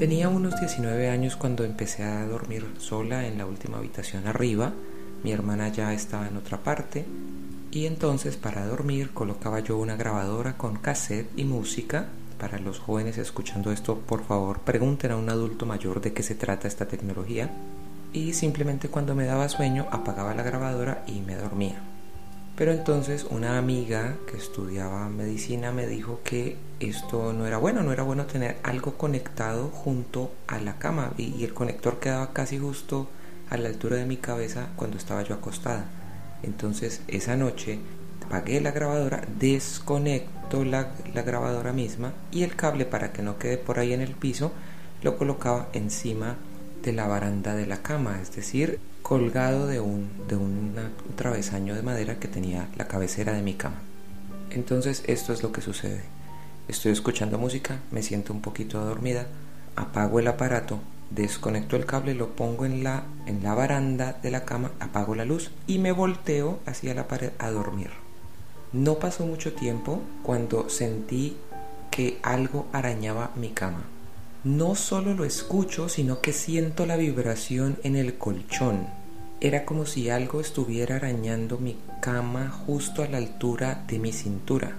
Tenía unos 19 años cuando empecé a dormir sola en la última habitación arriba. Mi hermana ya estaba en otra parte y entonces para dormir colocaba yo una grabadora con cassette y música. Para los jóvenes escuchando esto, por favor, pregunten a un adulto mayor de qué se trata esta tecnología. Y simplemente cuando me daba sueño apagaba la grabadora y me dormía. Pero entonces una amiga que estudiaba medicina me dijo que esto no era bueno, no era bueno tener algo conectado junto a la cama y, el conector quedaba casi justo a la altura de mi cabeza cuando estaba yo acostada. Entonces esa noche apagué la grabadora, desconecto la, la grabadora misma y el cable para que no quede por ahí en el piso lo colocaba encima de la baranda de la cama, es decir, colgado de un, de un travesaño de madera que tenía la cabecera de mi cama. Entonces esto es lo que sucede. Estoy escuchando música, me siento un poquito dormida, apago el aparato, desconecto el cable, lo pongo en la, en la baranda de la cama, apago la luz y me volteo hacia la pared a dormir. No pasó mucho tiempo cuando sentí que algo arañaba mi cama no solo lo escucho, sino que siento la vibración en el colchón. Era como si algo estuviera arañando mi cama justo a la altura de mi cintura.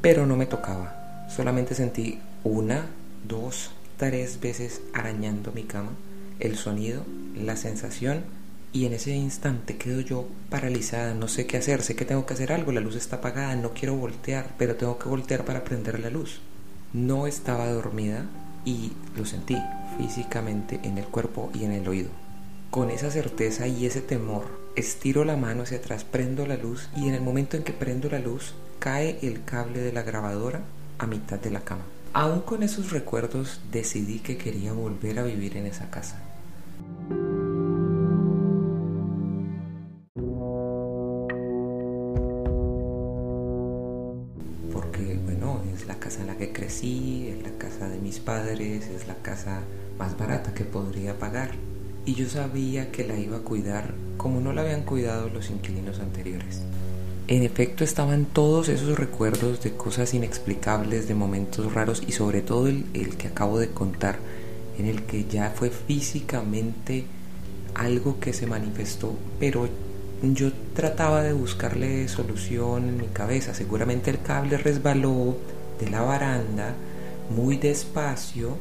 Pero no me tocaba. Solamente sentí una, dos, tres veces arañando mi cama. El sonido, la sensación y en ese instante quedo yo paralizada, no sé qué hacer, sé que tengo que hacer algo, la luz está apagada, no quiero voltear, pero tengo que voltear para prender la luz. No estaba dormida, y lo sentí físicamente en el cuerpo y en el oído. Con esa certeza y ese temor, estiro la mano hacia atrás, prendo la luz y en el momento en que prendo la luz, cae el cable de la grabadora a mitad de la cama. Aún con esos recuerdos decidí que quería volver a vivir en esa casa. En la que crecí, es la casa de mis padres, es la casa más barata que podría pagar. Y yo sabía que la iba a cuidar como no la habían cuidado los inquilinos anteriores. En efecto estaban todos esos recuerdos de cosas inexplicables, de momentos raros y sobre todo el, el que acabo de contar, en el que ya fue físicamente algo que se manifestó, pero yo trataba de buscarle solución en mi cabeza. Seguramente el cable resbaló, de la baranda muy despacio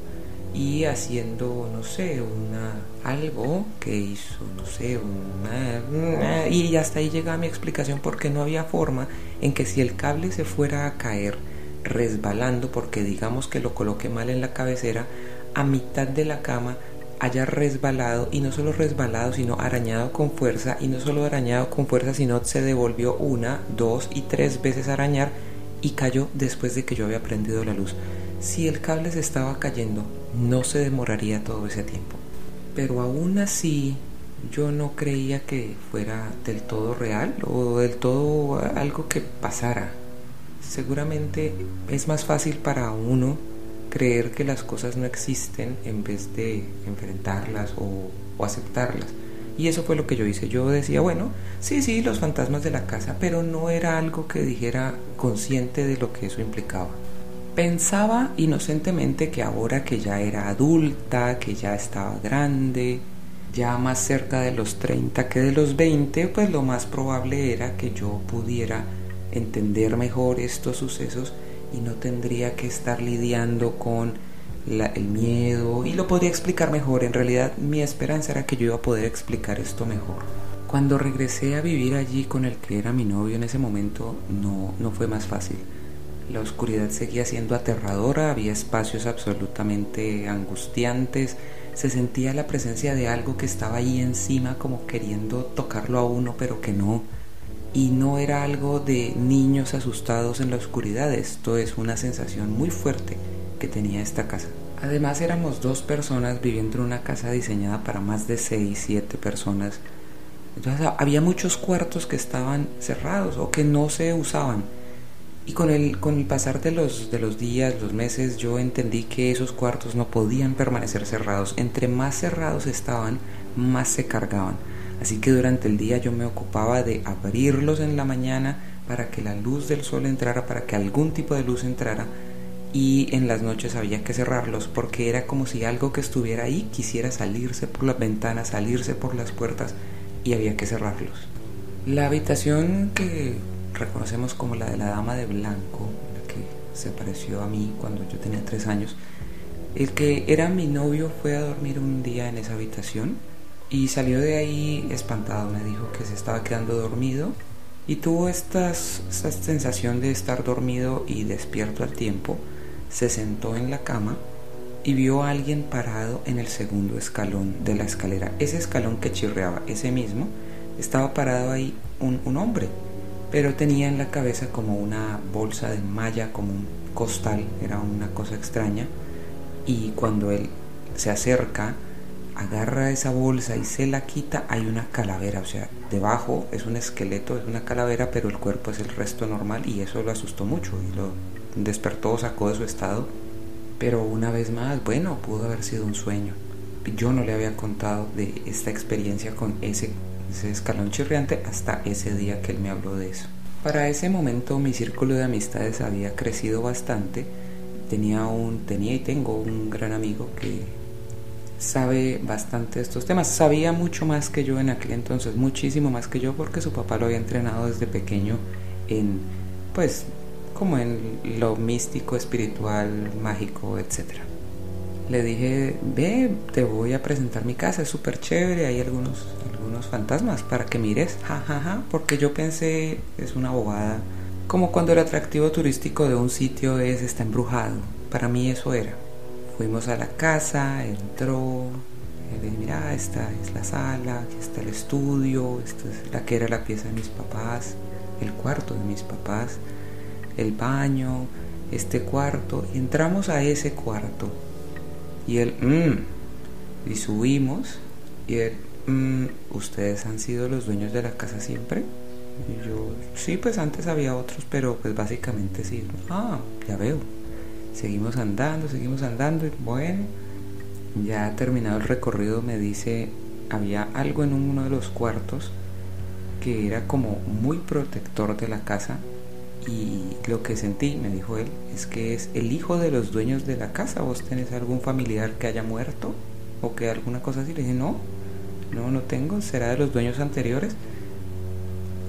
y haciendo, no sé, una algo que hizo, no sé, una, y hasta ahí llega mi explicación porque no había forma en que si el cable se fuera a caer resbalando porque digamos que lo coloqué mal en la cabecera, a mitad de la cama haya resbalado y no solo resbalado sino arañado con fuerza y no solo arañado con fuerza sino se devolvió una, dos y tres veces arañar y cayó después de que yo había prendido la luz. Si el cable se estaba cayendo, no se demoraría todo ese tiempo. Pero aún así, yo no creía que fuera del todo real o del todo algo que pasara. Seguramente es más fácil para uno creer que las cosas no existen en vez de enfrentarlas o, o aceptarlas. Y eso fue lo que yo hice. Yo decía, bueno, sí, sí, los fantasmas de la casa, pero no era algo que dijera consciente de lo que eso implicaba. Pensaba inocentemente que ahora que ya era adulta, que ya estaba grande, ya más cerca de los 30 que de los 20, pues lo más probable era que yo pudiera entender mejor estos sucesos y no tendría que estar lidiando con el miedo y lo podría explicar mejor. En realidad mi esperanza era que yo iba a poder explicar esto mejor. Cuando regresé a vivir allí con el que era mi novio en ese momento no, no fue más fácil. La oscuridad seguía siendo aterradora, había espacios absolutamente angustiantes, se sentía la presencia de algo que estaba ahí encima como queriendo tocarlo a uno pero que no. Y no era algo de niños asustados en la oscuridad, esto es una sensación muy fuerte tenía esta casa. Además éramos dos personas viviendo en una casa diseñada para más de 6, 7 personas. Entonces había muchos cuartos que estaban cerrados o que no se usaban. Y con el, con el pasar de los, de los días, los meses, yo entendí que esos cuartos no podían permanecer cerrados. Entre más cerrados estaban, más se cargaban. Así que durante el día yo me ocupaba de abrirlos en la mañana para que la luz del sol entrara, para que algún tipo de luz entrara y en las noches había que cerrarlos porque era como si algo que estuviera ahí quisiera salirse por las ventanas, salirse por las puertas y había que cerrarlos. La habitación que reconocemos como la de la dama de blanco, la que se apareció a mí cuando yo tenía tres años, el que era mi novio fue a dormir un día en esa habitación y salió de ahí espantado, me dijo que se estaba quedando dormido y tuvo esta sensación de estar dormido y despierto al tiempo se sentó en la cama y vio a alguien parado en el segundo escalón de la escalera. Ese escalón que chirreaba, ese mismo, estaba parado ahí un, un, hombre, pero tenía en la cabeza como una bolsa de malla, como un costal, era una cosa extraña. Y cuando él se acerca, agarra esa bolsa y se la quita, hay una calavera, o sea, debajo es un esqueleto, es una calavera, pero el cuerpo es el resto normal y eso lo asustó mucho y lo despertó, sacó de su estado. Pero una vez más, bueno, pudo haber sido un sueño. Yo no le había contado de esta experiencia con ese, escalón chirriante hasta ese día que él me habló de eso. Para ese momento mi círculo de amistades había crecido bastante. Tenía, un, tenía y tengo un gran amigo que sabe bastante estos temas. Sabía mucho más que yo en aquel entonces, muchísimo más que yo, porque su papá lo había entrenado desde pequeño en, pues, como en lo místico, espiritual, mágico, etc. Le dije, ve, te voy a presentar mi casa, es súper chévere, hay algunos, algunos fantasmas para que mires, jajaja, ja, ja, porque yo pensé, es una bobada, como cuando el atractivo turístico de un sitio es está embrujado, para mí eso era. Fuimos a la casa, entró, le dije, mira, esta es la sala, aquí está el estudio, esta es la que era la pieza de mis papás, el cuarto de mis papás el baño, este cuarto, entramos a ese cuarto. Y él, mmm, y subimos, y él, mmm, ¿ustedes han sido los dueños de la casa siempre? Y yo, sí, pues antes había otros, pero pues básicamente sí. Ah, ya veo. Seguimos andando, seguimos andando, y bueno, ya terminado el recorrido me dice, había algo en uno de los cuartos que era como muy protector de la casa y lo que sentí, me dijo él, es que es el hijo de los dueños de la casa. ¿Vos tenés algún familiar que haya muerto? ¿O que alguna cosa así? Le dije, no, no, no tengo. ¿Será de los dueños anteriores?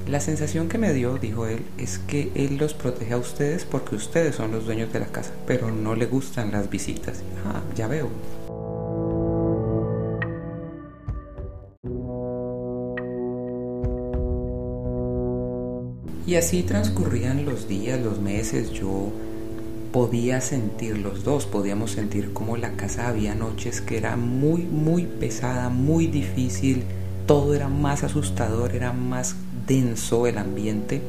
La sensación que me dio, dijo él, es que él los protege a ustedes porque ustedes son los dueños de la casa, pero no le gustan las visitas. Ah, ya veo. Y así transcurrían los días, los meses, yo podía sentir los dos, podíamos sentir como la casa había noches que era muy, muy pesada, muy difícil, todo era más asustador, era más denso el ambiente.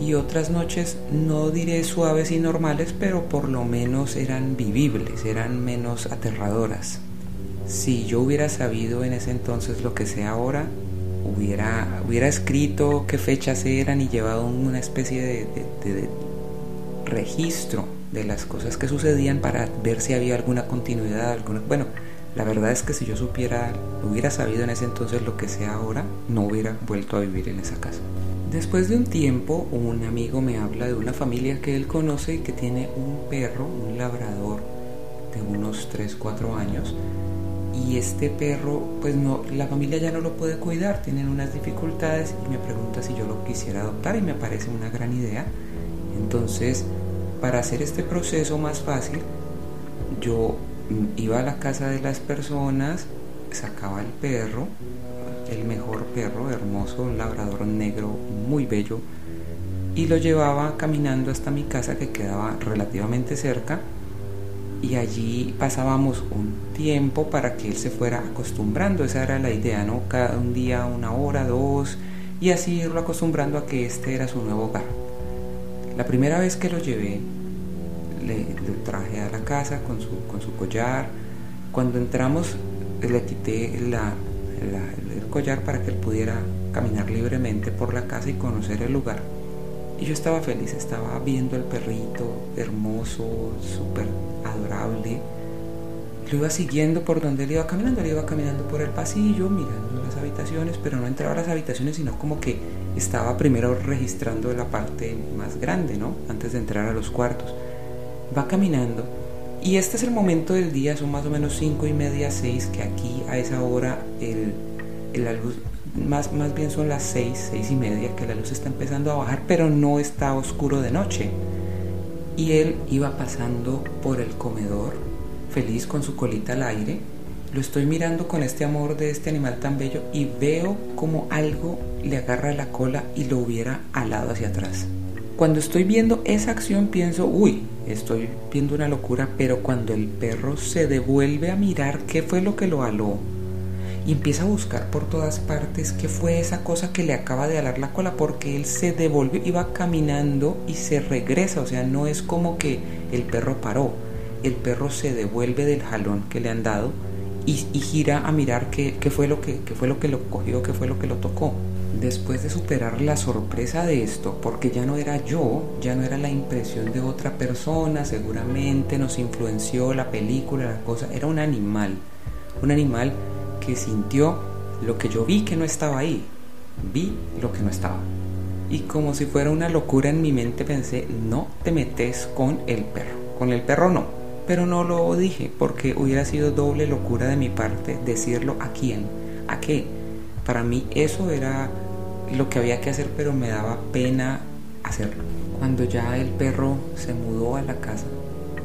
Y otras noches, no diré suaves y normales, pero por lo menos eran vivibles, eran menos aterradoras. Si yo hubiera sabido en ese entonces lo que sé ahora, hubiera, hubiera escrito qué fechas eran y llevado una especie de, registro de las cosas que sucedían para ver si había alguna continuidad, alguna... Bueno, la verdad es que si yo supiera, hubiera sabido en ese entonces lo que sé ahora, no hubiera vuelto a vivir en esa casa. Después de un tiempo, un amigo me habla de una familia que él conoce y que tiene un perro, un labrador de unos 3, 4 años, y este perro, pues no, la familia ya no lo puede cuidar, tienen unas dificultades y me pregunta si yo lo quisiera adoptar y me parece una gran idea. Entonces, para hacer este proceso más fácil, yo iba a la casa de las personas, sacaba el perro, el mejor perro, hermoso, un labrador negro muy bello, y lo llevaba caminando hasta mi casa que quedaba relativamente cerca y allí pasábamos un tiempo para que él se fuera acostumbrando, esa era la idea, ¿no? Cada un día, una hora, dos, y así irlo acostumbrando a que este era su nuevo hogar. La primera vez que lo llevé, le, traje a la casa con su, con su collar. Cuando entramos, le quité el collar para que él pudiera caminar libremente por la casa y conocer el lugar. Y yo estaba feliz, estaba viendo el perrito hermoso, súper adorable. Lo iba siguiendo por donde él iba caminando, él iba caminando por el pasillo, mirando las habitaciones, pero no entraba a las habitaciones, sino como que estaba primero registrando la parte más grande, ¿no? Antes de entrar a los cuartos. va caminando y este es el momento del día, son más o menos cinco y media, seis, que aquí a esa hora el, la luz, más, más bien son las seis, seis y media, que la luz está empezando a bajar, pero no está oscuro de noche. Y él iba pasando por el comedor, feliz con su colita al aire. Lo estoy mirando con este amor de este animal tan bello y veo como algo le agarra la cola y lo hubiera alado hacia atrás. Cuando estoy viendo esa acción pienso, uy, estoy viendo una locura, pero cuando el perro se devuelve a mirar qué fue lo que lo aló y empieza a buscar por todas partes qué fue esa cosa que le acaba de alar la cola, porque él se devolvió, iba caminando y se regresa, o sea, no es como que el perro paró, el perro se devuelve del jalón que le han dado y, gira a mirar qué, qué, fue lo que, qué fue lo que lo cogió, qué fue lo que lo tocó. Después de superar la sorpresa de esto, porque ya no era yo, ya no era la impresión de otra persona, seguramente nos influenció la película, la cosa, era un animal, un animal que sintió lo que yo vi que no estaba ahí, vi lo que no estaba. Y como si fuera una locura en mi mente pensé, no te metes con el perro, con el perro no, pero no lo dije porque hubiera sido doble locura de mi parte decirlo a quién, a qué. Para mí eso era lo que había que hacer, pero me daba pena hacerlo. Cuando ya el perro se mudó a la casa,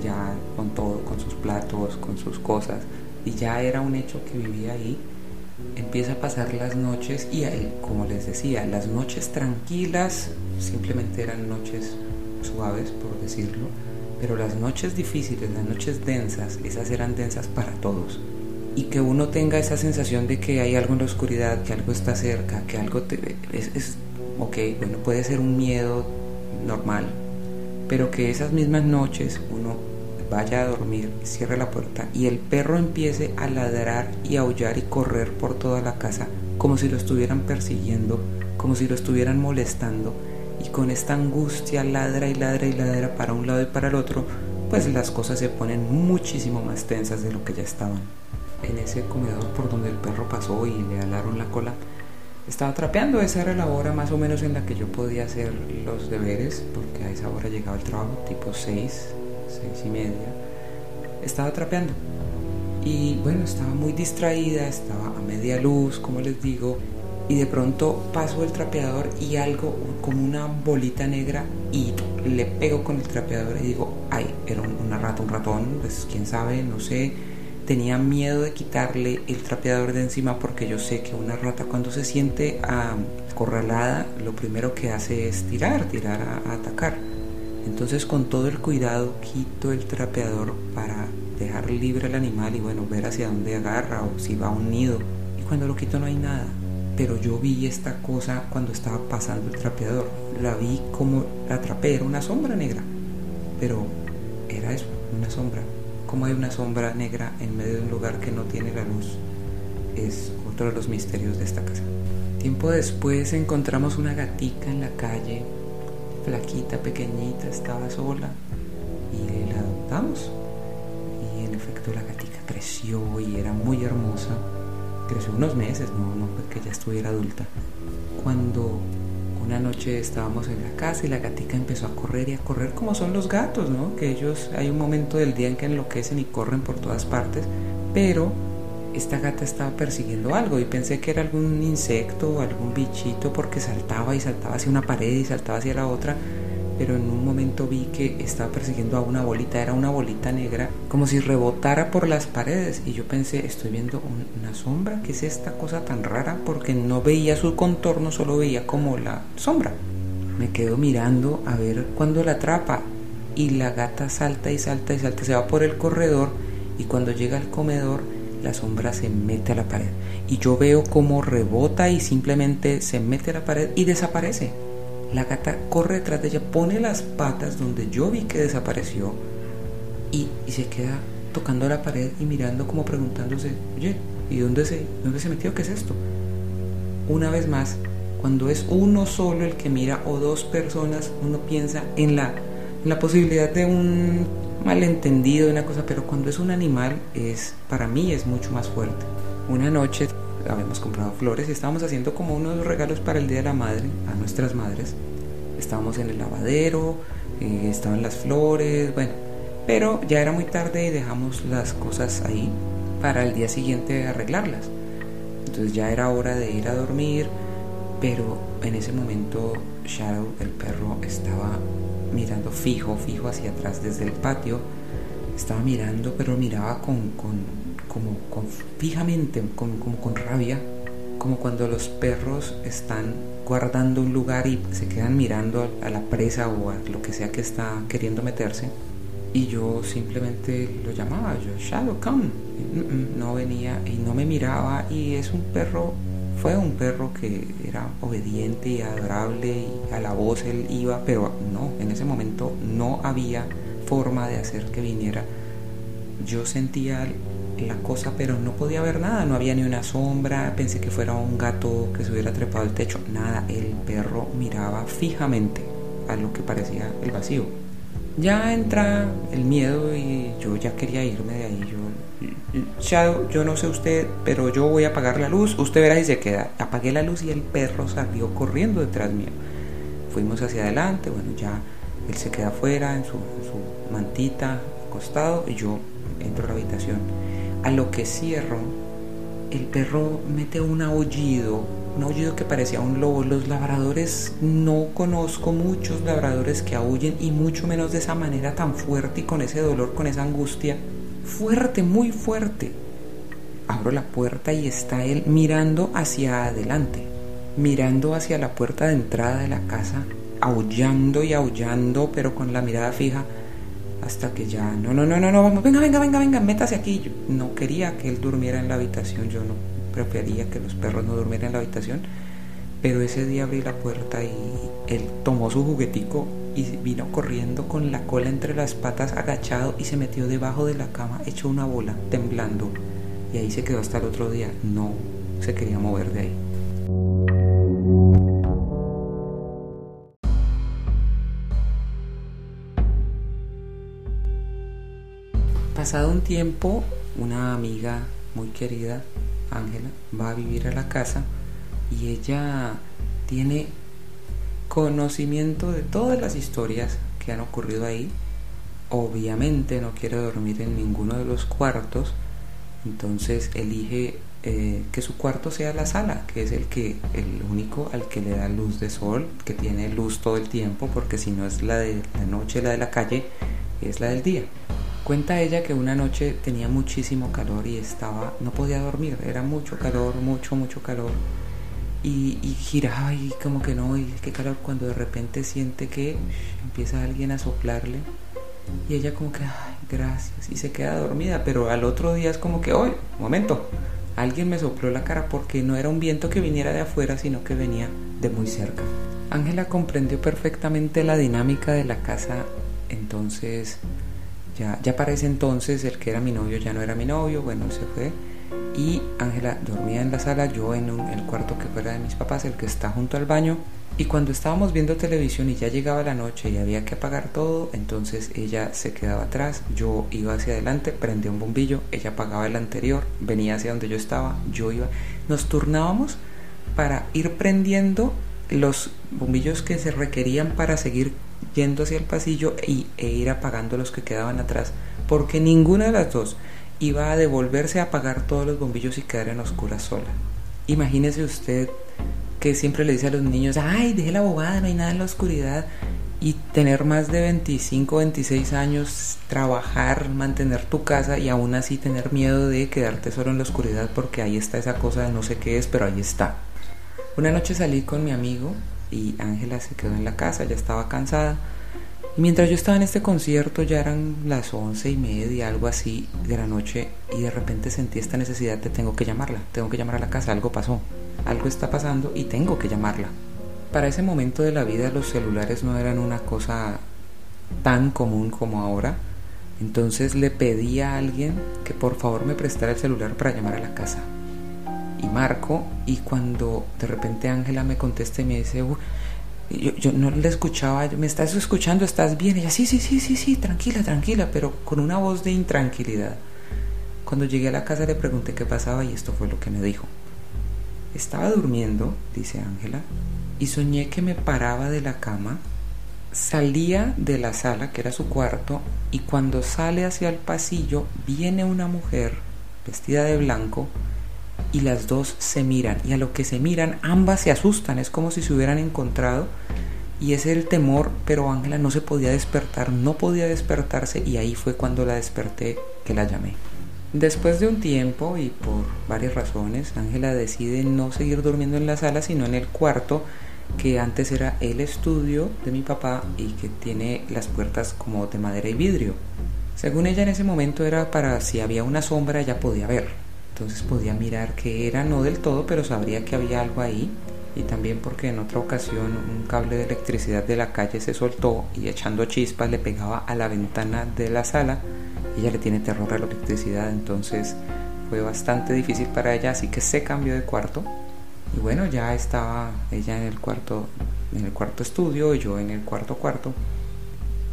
ya con todo, con sus platos, con sus cosas, y ya era un hecho que vivía ahí, empieza a pasar las noches y como les decía, las noches tranquilas simplemente eran noches suaves, por decirlo, pero las noches difíciles, las noches densas, esas eran densas para todos. Y que uno tenga esa sensación de que hay algo en la oscuridad, que algo está cerca, que algo es, es, ok, bueno, puede ser un miedo normal, pero que esas mismas noches vaya a dormir, cierre la puerta y el perro empiece a ladrar y aullar y correr por toda la casa como si lo estuvieran persiguiendo, como si lo estuvieran molestando y con esta angustia ladra y ladra y ladra para un lado y para el otro, pues las cosas se ponen muchísimo más tensas de lo que ya estaban en ese comedor por donde el perro pasó y le alaron la cola, estaba trapeando. Esa era la hora más o menos en la que yo podía hacer los deberes, porque a esa hora llegaba el trabajo, tipo 6, 6 y media. Estaba trapeando. Y bueno, estaba muy distraída, estaba a media luz, como les digo, y de pronto paso el trapeador y algo como una bolita negra y le pego con el trapeador y digo, ay, era una rata, un ratón, pues quién sabe, no sé tenía miedo de quitarle el trapeador de encima porque yo sé que una rata cuando se siente acorralada lo primero que hace es tirar, tirar a, atacar. Entonces con todo el cuidado quito el trapeador para dejar libre al animal y bueno, ver hacia dónde agarra o si va a un nido. Y cuando lo quito no hay nada. Pero yo vi esta cosa cuando estaba pasando el trapeador. La vi como la atrapé, era una sombra negra. Pero era eso, una sombra como hay una sombra negra en medio de un lugar que no tiene la luz. Es otro de los misterios de esta casa. Tiempo después encontramos una gatica en la calle, flaquita, pequeñita, estaba sola y la adoptamos. Y en efecto la gatica creció y era muy hermosa. Creció unos meses, no, no que ya estuviera adulta. Cuando una noche estábamos en la casa y la gatica empezó a correr y a correr como son los gatos, ¿no? Que ellos hay un momento del día en que enloquecen y corren por todas partes, pero esta gata estaba persiguiendo algo y pensé que era algún insecto o algún bichito porque saltaba y saltaba hacia una pared y saltaba hacia la otra pero en un momento vi que estaba persiguiendo a una bolita, era una bolita negra, como si rebotara por las paredes y yo pensé, estoy viendo una sombra, ¿qué es esta cosa tan rara? Porque no veía su contorno, solo veía como la sombra. Me quedo mirando a ver cuándo la atrapa y la gata salta y salta y salta, se va por el corredor y cuando llega al comedor la sombra se mete a la pared y yo veo cómo rebota y simplemente se mete a la pared y desaparece. La gata corre detrás de ella, pone las patas donde yo vi que desapareció y, se queda tocando la pared y mirando como preguntándose, oye, ¿y dónde se, dónde se metió? ¿Qué es esto? Una vez más, cuando es uno solo el que mira o dos personas, uno piensa en la, en la posibilidad de un malentendido, una cosa, pero cuando es un animal, es para mí es mucho más fuerte. Una noche habíamos comprado flores y estábamos haciendo como unos regalos para el Día de la Madre, a nuestras madres. Estábamos en el lavadero, eh, estaban las flores, bueno, Pero ya era muy tarde y dejamos las cosas ahí para el día siguiente arreglarlas. Entonces ya era hora de ir a dormir, pero en ese momento Shadow, el perro, estaba mirando fijo, fijo hacia atrás desde el patio. Estaba mirando, pero miraba con, con como fijamente, como con rabia, como cuando los perros están guardando un lugar y se quedan mirando a la presa o a lo que sea que está queriendo meterse. Y yo simplemente lo llamaba, yo, Shadow, come. no venía y no me miraba y es un perro, fue un perro que era obediente y adorable y a la voz él iba, pero no, en ese momento no había forma de hacer que viniera. Yo sentía la cosa, pero no podía ver nada, no había ni una sombra, pensé que fuera un gato que se hubiera trepado al techo, nada, el perro miraba fijamente a lo que parecía el vacío. Ya entra el miedo y yo ya quería irme de ahí. Shadow, yo no sé usted, pero yo voy a apagar la luz, usted verá si se queda. Apagué la luz y el perro salió corriendo detrás mío. Fuimos hacia adelante, bueno, ya él se queda afuera en su, mantita, acostado, y yo entro a la habitación a lo que cierro, el perro mete un aullido, un aullido que parecía un lobo. Los labradores, no conozco muchos labradores que aullen y mucho menos de esa manera tan fuerte y con ese dolor, con esa angustia. Fuerte, muy fuerte. Abro la puerta y está él mirando hacia adelante, mirando hacia la puerta de entrada de la casa, aullando y aullando, pero con la mirada fija hasta que ya, no, no, no, no, no, vamos, venga, venga, venga, venga, métase aquí. Yo no quería que él durmiera en la habitación, yo no prefería que los perros no durmieran en la habitación, pero ese día abrí la puerta y él tomó su juguetico y vino corriendo con la cola entre las patas agachado y se metió debajo de la cama, hecho una bola, temblando. Y ahí se quedó hasta el otro día, no se quería mover de ahí. Pasado un tiempo, una amiga muy querida, Ángela, va a vivir a la casa y ella tiene conocimiento de todas las historias que han ocurrido ahí. Obviamente no quiere dormir en ninguno de los cuartos, entonces elige eh, que su cuarto sea la sala, que es el que el único al que le da luz de sol, que tiene luz todo el tiempo, porque si no es la de la noche, la de la calle, es la del día. Cuenta ella que una noche tenía muchísimo calor y estaba, no podía dormir, era mucho calor, mucho, mucho calor. Y, giraba y como que no, y qué calor cuando de repente siente que empieza alguien a soplarle y ella como que, gracias, y se queda dormida, pero al otro día es como que, oye, momento, alguien me sopló la cara porque no era un viento que viniera de afuera, sino que venía de muy cerca. Ángela comprendió perfectamente la dinámica de la casa, entonces ya, ya para ese entonces el que era mi novio ya no era mi novio, bueno, se fue. Y Ángela dormía en la sala, yo en, el cuarto que fuera de mis papás, el que está junto al baño. Y cuando estábamos viendo televisión y ya llegaba la noche y había que apagar todo, entonces ella se quedaba atrás, yo iba hacia adelante, prendía un bombillo, ella apagaba el anterior, venía hacia donde yo estaba, yo iba. Nos turnábamos para ir prendiendo los bombillos que se requerían para seguir yendo hacia el pasillo y, e ir apagando los que quedaban atrás, porque ninguna de las dos iba a devolverse a apagar todos los bombillos y quedar en oscuras sola. Imagínese usted que siempre le dice a los niños, ay, deje la bobada, no hay nada en la oscuridad, y tener más de 25, 26 años, trabajar, mantener tu casa y aún así tener miedo de quedarte solo en la oscuridad porque ahí está esa cosa de no sé qué es, pero ahí está. Una noche salí con mi amigo y Ángela se quedó en la casa, ya estaba cansada. Mientras yo estaba en este concierto ya eran las once y media, algo así de la noche, y de repente sentí esta necesidad de tengo que llamarla, tengo que llamar a la casa, algo pasó, algo está pasando y tengo que llamarla. Para ese momento de la vida los celulares no eran una cosa tan común como ahora, entonces le pedí a alguien que por favor me prestara el celular para llamar a la casa y marco y cuando de repente Ángela me contesta y me dice, yo, no le escuchaba, me estás escuchando, estás bien, ella, sí, sí, sí, sí, sí, tranquila, tranquila, pero con una voz de intranquilidad. Cuando llegué a la casa le pregunté qué pasaba y esto fue lo que me dijo. Estaba durmiendo, dice Ángela, y soñé que me paraba de la cama, salía de la sala, que era su cuarto, y cuando sale hacia el pasillo viene una mujer vestida de blanco y las dos se miran y a lo que se miran ambas se asustan, es como si se hubieran encontrado y es el temor, pero Ángela no se podía despertar, no podía despertarse y ahí fue cuando la desperté que la llamé. Después de un tiempo y por varias razones, Ángela decide no seguir durmiendo en la sala, sino en el cuarto que antes era el estudio de mi papá y que tiene las puertas como de madera y vidrio. Según ella en ese momento era para si había una sombra ella podía ver. Entonces podía mirar que era no del todo, pero sabría que había algo ahí. Y también porque en otra ocasión un cable de electricidad de la calle se soltó y echando chispas le pegaba a la ventana de la sala. Ella le tiene terror a la electricidad, entonces fue bastante difícil para ella, así que se cambió de cuarto y bueno, ya estaba ella en el cuarto, en el cuarto estudio yo en el cuarto cuarto.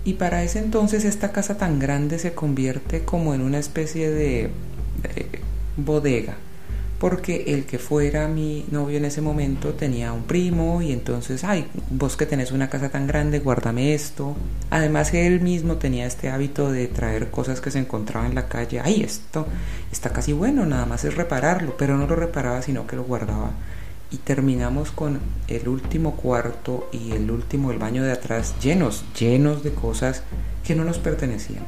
Y para ese entonces esta casa tan grande se convierte como en una especie de, bodega, porque el que fuera mi novio en ese momento tenía un primo y entonces, ay, vos que tenés una casa tan grande, guárdame esto. Además él mismo tenía este hábito de traer cosas que se encontraban en la calle, ay, esto está casi bueno, nada más es repararlo, pero no lo reparaba, sino que lo guardaba y terminamos con el último cuarto y el último, el baño de atrás, llenos, llenos de cosas que no nos pertenecían.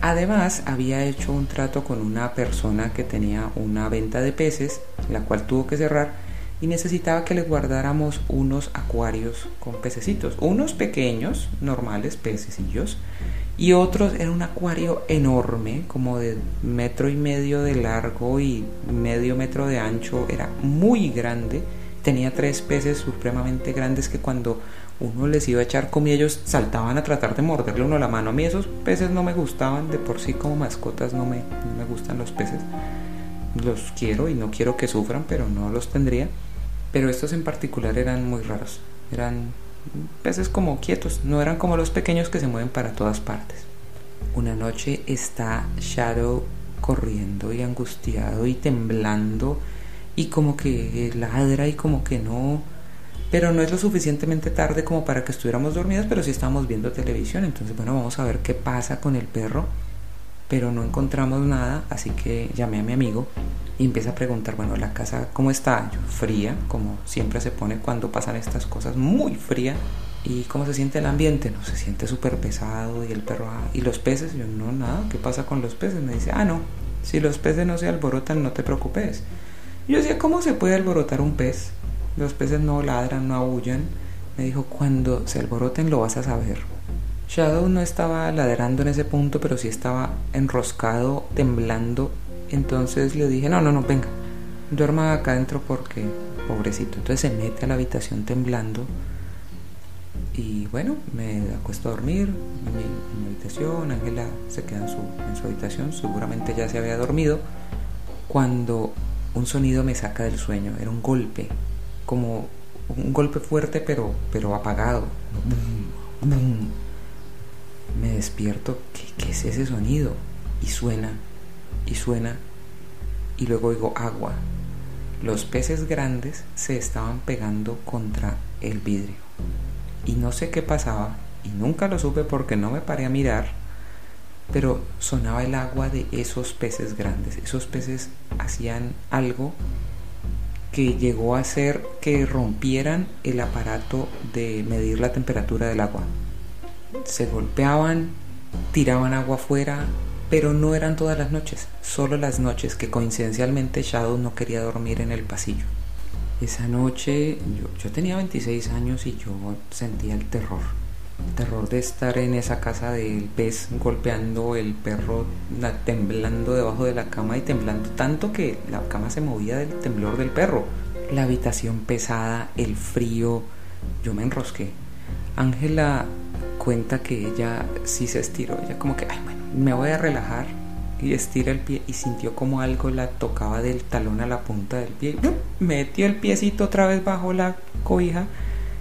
Además, había hecho un trato con una persona que tenía una venta de peces, la cual tuvo que cerrar y necesitaba que le guardáramos unos acuarios con pececitos, unos pequeños, normales, pececillos, y otros era un acuario enorme, como de metro y medio de largo y medio metro de ancho, era muy grande, tenía tres peces supremamente grandes que cuando uno les iba a echar comida ellos saltaban a tratar de morderle uno la mano. A mí esos peces no me gustaban, de por sí como mascotas no me, no me gustan los peces. Los quiero y no quiero que sufran, pero no los tendría. Pero estos en particular eran muy raros, eran peces como quietos, no eran como los pequeños que se mueven para todas partes. Una noche está Shadow corriendo y angustiado y temblando y como que ladra y como que no, pero no es lo suficientemente tarde como para que estuviéramos dormidos, pero sí estamos viendo televisión, entonces bueno, vamos a ver qué pasa con el perro, pero no encontramos nada, así que llamé a mi amigo y empieza a preguntar, bueno, la casa, ¿cómo está? Fría, como siempre se pone cuando pasan estas cosas, muy fría. ¿Y cómo se siente el ambiente? No, se siente súper pesado y el perro, ah, ¿y los peces? Yo, no, nada, ¿qué pasa con los peces? Me dice, ah, no, si los peces no se alborotan, no te preocupes. Yo decía, ¿cómo se puede alborotar un pez? Los peces no ladran, no aullan. Me dijo, cuando se alboroten lo vas a saber. Shadow no estaba ladrando en ese punto, pero sí estaba enroscado, temblando entonces le dije, no, no, no, venga, duerma acá adentro porque, pobrecito. Entonces se mete a la habitación temblando y bueno, me acuesto a dormir en mi, habitación. Ángela se queda su, en su habitación, seguramente ya se había dormido. Cuando un sonido me saca del sueño, era un golpe, como un golpe fuerte pero, pero apagado. Me despierto, ¿qué, ¿qué es ese sonido? Y suena y suena y luego oigo agua. Los peces grandes se estaban pegando contra el vidrio. Y no sé qué pasaba y nunca lo supe porque no me paré a mirar, pero sonaba el agua de esos peces grandes. Esos peces hacían algo que llegó a hacer que rompieran el aparato de medir la temperatura del agua. Se golpeaban, tiraban agua afuera, pero no eran todas las noches, solo las noches que coincidencialmente Shadow no quería dormir en el pasillo. Esa noche yo, tenía 26 años y yo sentía el terror. Terror de estar en esa casa del pez golpeando el perro, temblando debajo de la cama y temblando tanto que la cama se movía del temblor del perro. La habitación pesada, el frío, yo me enrosqué. Ángela cuenta que ella sí se estiró, ella como que, ay, bueno, me voy a relajar y estira el pie y sintió como algo la tocaba del talón a la punta del pie. Metió el piecito otra vez bajo la cobija.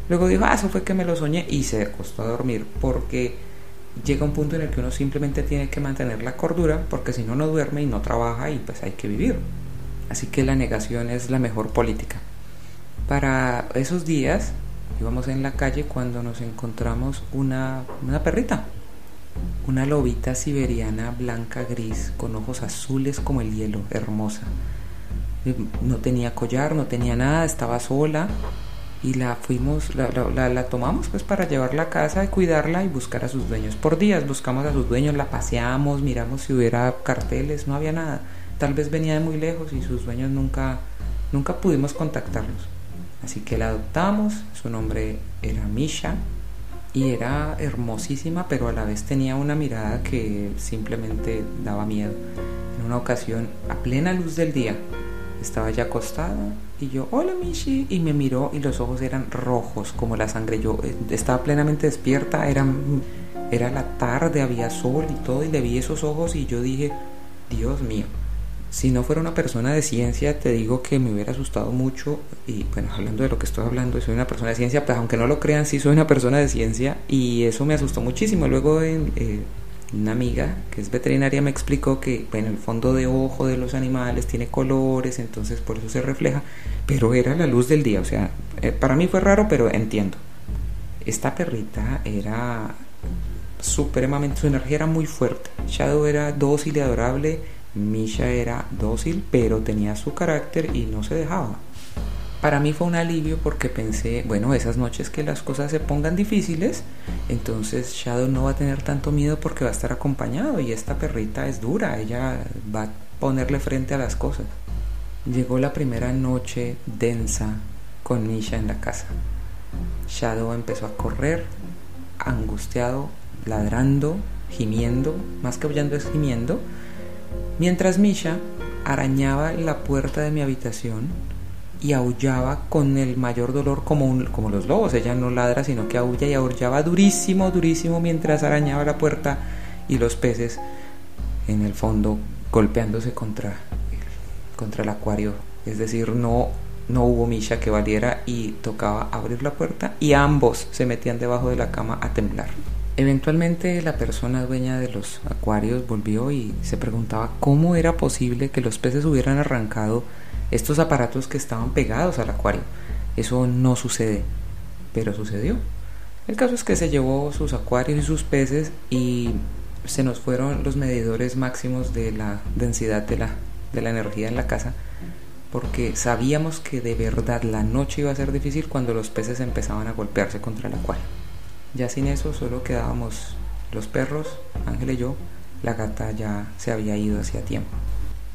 Luego dijo, ah, eso fue que me lo soñé y se acostó a dormir porque llega un punto en el que uno simplemente tiene que mantener la cordura porque si no no duerme y no trabaja y pues hay que vivir. Así que la negación es la mejor política. Para esos días íbamos en la calle cuando nos encontramos una, una perrita, una lobita siberiana blanca gris con ojos azules como el hielo, hermosa. No tenía collar, no tenía nada, estaba sola y la fuimos, la, la, tomamos pues para llevarla a casa y cuidarla y buscar a sus dueños. Por días buscamos a sus dueños, la paseamos, miramos si hubiera carteles, no había nada. Tal vez venía de muy lejos y sus dueños nunca, nunca pudimos contactarlos. Así que la adoptamos, su nombre era Misha y era hermosísima, pero a la vez tenía una mirada que simplemente daba miedo. En una ocasión, a plena luz del día, estaba ya acostada y yo, hola Mishi, y me miró y los ojos eran rojos como la sangre. Yo eh, estaba plenamente despierta, era, era la tarde, había sol y todo, y le vi esos ojos y yo dije, Dios mío, si no fuera una persona de ciencia, te digo que me hubiera asustado mucho. Y bueno, hablando de lo que estoy hablando, soy una persona de ciencia, pues aunque no lo crean, sí soy una persona de ciencia. Y eso me asustó muchísimo. Luego en, eh, una amiga que es veterinaria me explicó que bueno, el fondo de ojo de los animales tiene colores, entonces por eso se refleja, pero era la luz del día, o sea, eh, para mí fue raro, pero entiendo. Esta perrita era supremamente, su energía era muy fuerte. Shadow era dócil y adorable, Misha era dócil, pero tenía su carácter y no se dejaba. Para mí fue un alivio porque pensé, bueno, esas noches que las cosas se pongan difíciles, entonces Shadow no va a tener tanto miedo porque va a estar acompañado y esta perrita es dura, ella va a ponerle frente a las cosas. Llegó la primera noche densa con Misha en la casa. Shadow empezó a correr, angustiado, ladrando, gimiendo, más que aullando es gimiendo, mientras Misha arañaba la puerta de mi habitación y aullaba con el mayor dolor como, como los lobos. Ella no ladra, sino que aulla y aullaba durísimo, durísimo mientras arañaba la puerta y los peces en el fondo golpeándose contra, contra el acuario. Es decir, no, no hubo Misha que valiera y tocaba abrir la puerta y ambos se metían debajo de la cama a temblar. Eventualmente la persona dueña de los acuarios volvió y se preguntaba cómo era posible que los peces hubieran arrancado estos aparatos que estaban pegados al acuario. Eso no sucede, pero sucedió. El caso es que se llevó sus acuarios y sus peces y se nos fueron los medidores máximos de la densidad de la, de la energía en la casa porque sabíamos que de verdad la noche iba a ser difícil cuando los peces empezaban a golpearse contra el acuario. Ya sin eso solo quedábamos los perros, Ángel y yo, la gata ya se había ido hacía tiempo.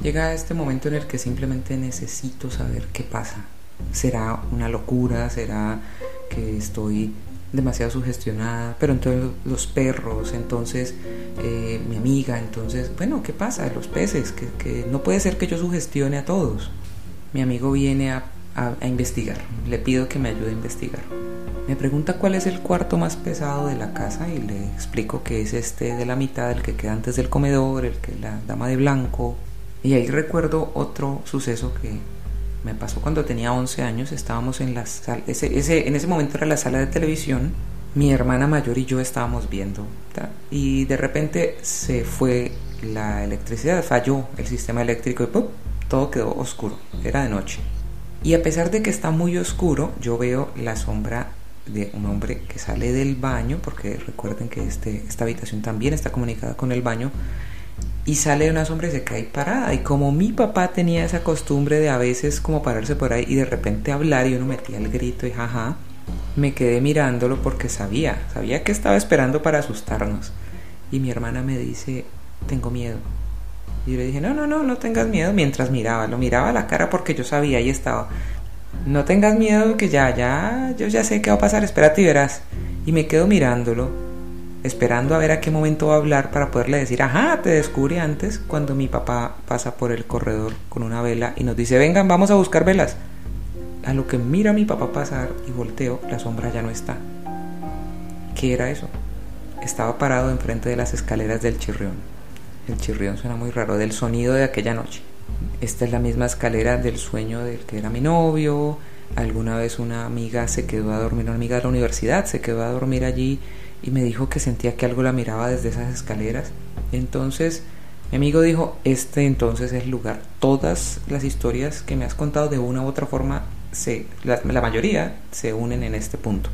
Llega este momento en el que simplemente necesito saber qué pasa. ¿Será una locura? ¿Será que estoy demasiado sugestionada? Pero entonces los perros, entonces eh, mi amiga, entonces, bueno, ¿qué pasa? Los peces, que, no puede ser que yo sugestione a todos. Mi amigo viene a, a investigar, le pido que me ayude a investigar. Me pregunta cuál es el cuarto más pesado de la casa y le explico que es este de la mitad, el que queda antes del comedor, el que la dama de blanco, y ahí recuerdo otro suceso que me pasó cuando tenía 11 años. Estábamos en la sala, en ese momento era la sala de televisión. Mi hermana mayor y yo estábamos viendo. Y de repente se fue la electricidad, falló el sistema eléctrico y ¡pum! todo quedó oscuro. Era de noche. Y a pesar de que está muy oscuro, yo veo la sombra de un hombre que sale del baño, porque recuerden que este, esta habitación también está comunicada con el baño, y sale una sombra y se cae parada. Y como mi papá tenía esa costumbre de a veces como pararse por ahí y de repente hablar y uno metía el grito y jaja, me quedé mirándolo porque sabía, sabía que estaba esperando para asustarnos. Y mi hermana me dice, tengo miedo. Y yo le dije, no, no, no, no tengas miedo mientras miraba. Lo miraba a la cara porque yo sabía y estaba. No tengas miedo que ya, ya, yo ya sé qué va a pasar, espérate y verás. Y me quedo mirándolo esperando a ver a qué momento va a hablar para poderle decir, ajá, te descubrí antes, cuando mi papá pasa por el corredor con una vela y nos dice, vengan, vamos a buscar velas. A lo que mira mi papá pasar y volteo, la sombra ya no está. ¿Qué era eso? Estaba parado enfrente de las escaleras del chirrión. El chirrión suena muy raro, del sonido de aquella noche. Esta es la misma escalera del sueño del que era mi novio. Alguna vez una amiga se quedó a dormir, una amiga de la universidad se quedó a dormir allí y me dijo que sentía que algo la miraba desde esas escaleras. Entonces mi amigo dijo, este entonces es el lugar. Todas las historias que me has contado de una u otra forma se, la, mayoría se unen en este punto.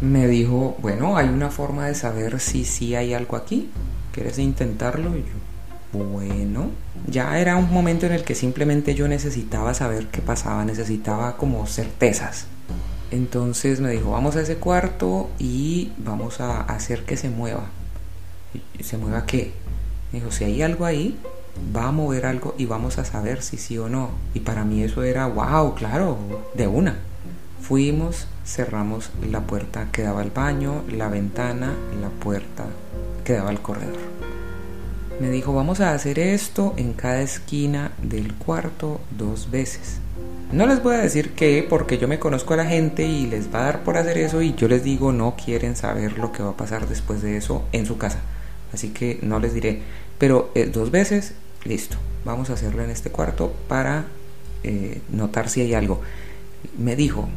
Me dijo, bueno, hay una forma de saber si sí hay algo aquí. ¿Quieres intentarlo? Y yo, bueno, ya era un momento en el que simplemente yo necesitaba saber qué pasaba, necesitaba como certezas. Entonces me dijo, vamos a ese cuarto y vamos a hacer que se mueva. ¿Se mueva qué? Me dijo, si hay algo ahí, va a mover algo y vamos a saber si sí o no. Y para mí eso era, wow, claro, de una. Fuimos, cerramos la puerta que daba al baño, la ventana, la puerta que daba al corredor. Me dijo, vamos a hacer esto en cada esquina del cuarto dos veces. No les voy a decir qué, porque yo me conozco a la gente y les va a dar por hacer eso y yo les digo no quieren saber lo que va a pasar después de eso en su casa. Así que no les diré. Pero eh, dos veces, listo. Vamos a hacerlo en este cuarto para eh, notar si hay algo. Me dijo,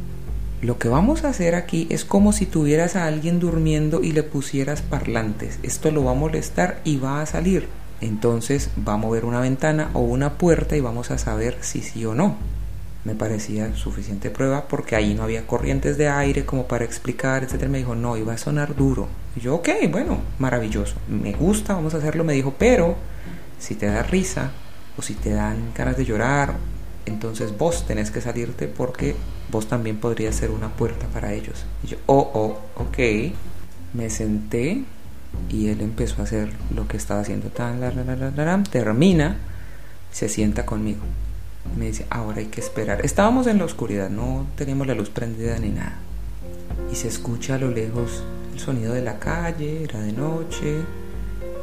lo que vamos a hacer aquí es como si tuvieras a alguien durmiendo y le pusieras parlantes. Esto lo va a molestar y va a salir. Entonces va a mover una ventana o una puerta y vamos a saber si sí o no me parecía suficiente prueba porque ahí no había corrientes de aire como para explicar, etcétera. Me dijo, no, iba a sonar duro. Y yo, ok, bueno, maravilloso, me gusta, vamos a hacerlo. Me dijo, pero si te da risa o si te dan ganas de llorar, entonces vos tenés que salirte porque vos también podrías ser una puerta para ellos. Y yo, oh, oh, ok. Me senté y él empezó a hacer lo que estaba haciendo. Tan, la, la, termina, se sienta conmigo me dice, ahora hay que esperar. Estábamos en la oscuridad, no teníamos la luz prendida ni nada. Y se escucha a lo lejos el sonido de la calle, era de noche,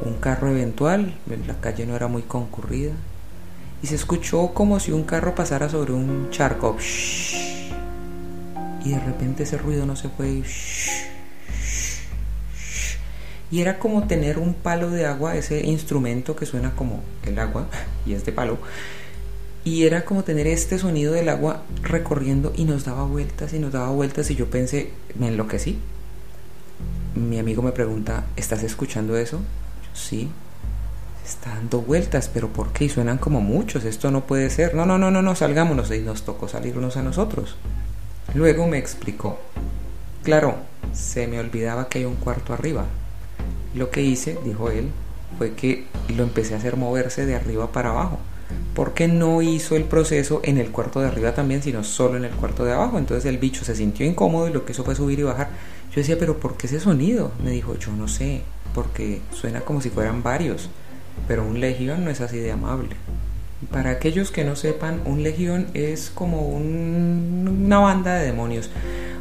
un carro eventual, la calle no era muy concurrida. Y se escuchó como si un carro pasara sobre un charco. Y de repente ese ruido no se fue. Y era como tener un palo de agua, ese instrumento que suena como el agua, y es de palo, y era como tener este sonido del agua recorriendo y nos daba vueltas y nos daba vueltas y yo pensé, me enloquecí. Mi amigo me pregunta, ¿estás escuchando eso? sí, está dando vueltas, pero ¿por qué? Y suenan como muchos, esto no puede ser. No, no, no, no, no, salgámonos y nos tocó salirnos a nosotros. Luego me explicó, claro, se me olvidaba que hay un cuarto arriba. Lo que hice, dijo él, fue que lo empecé a hacer moverse de arriba para abajo porque no hizo el proceso en el cuarto de arriba también, sino solo en el cuarto de abajo. Entonces el bicho se sintió incómodo y lo que hizo fue subir y bajar. Yo decía, pero ¿por qué ese sonido? Me dijo, yo no sé, porque suena como si fueran varios, pero un legión no es así de amable. Para aquellos que no sepan, un legión es como una banda de demonios.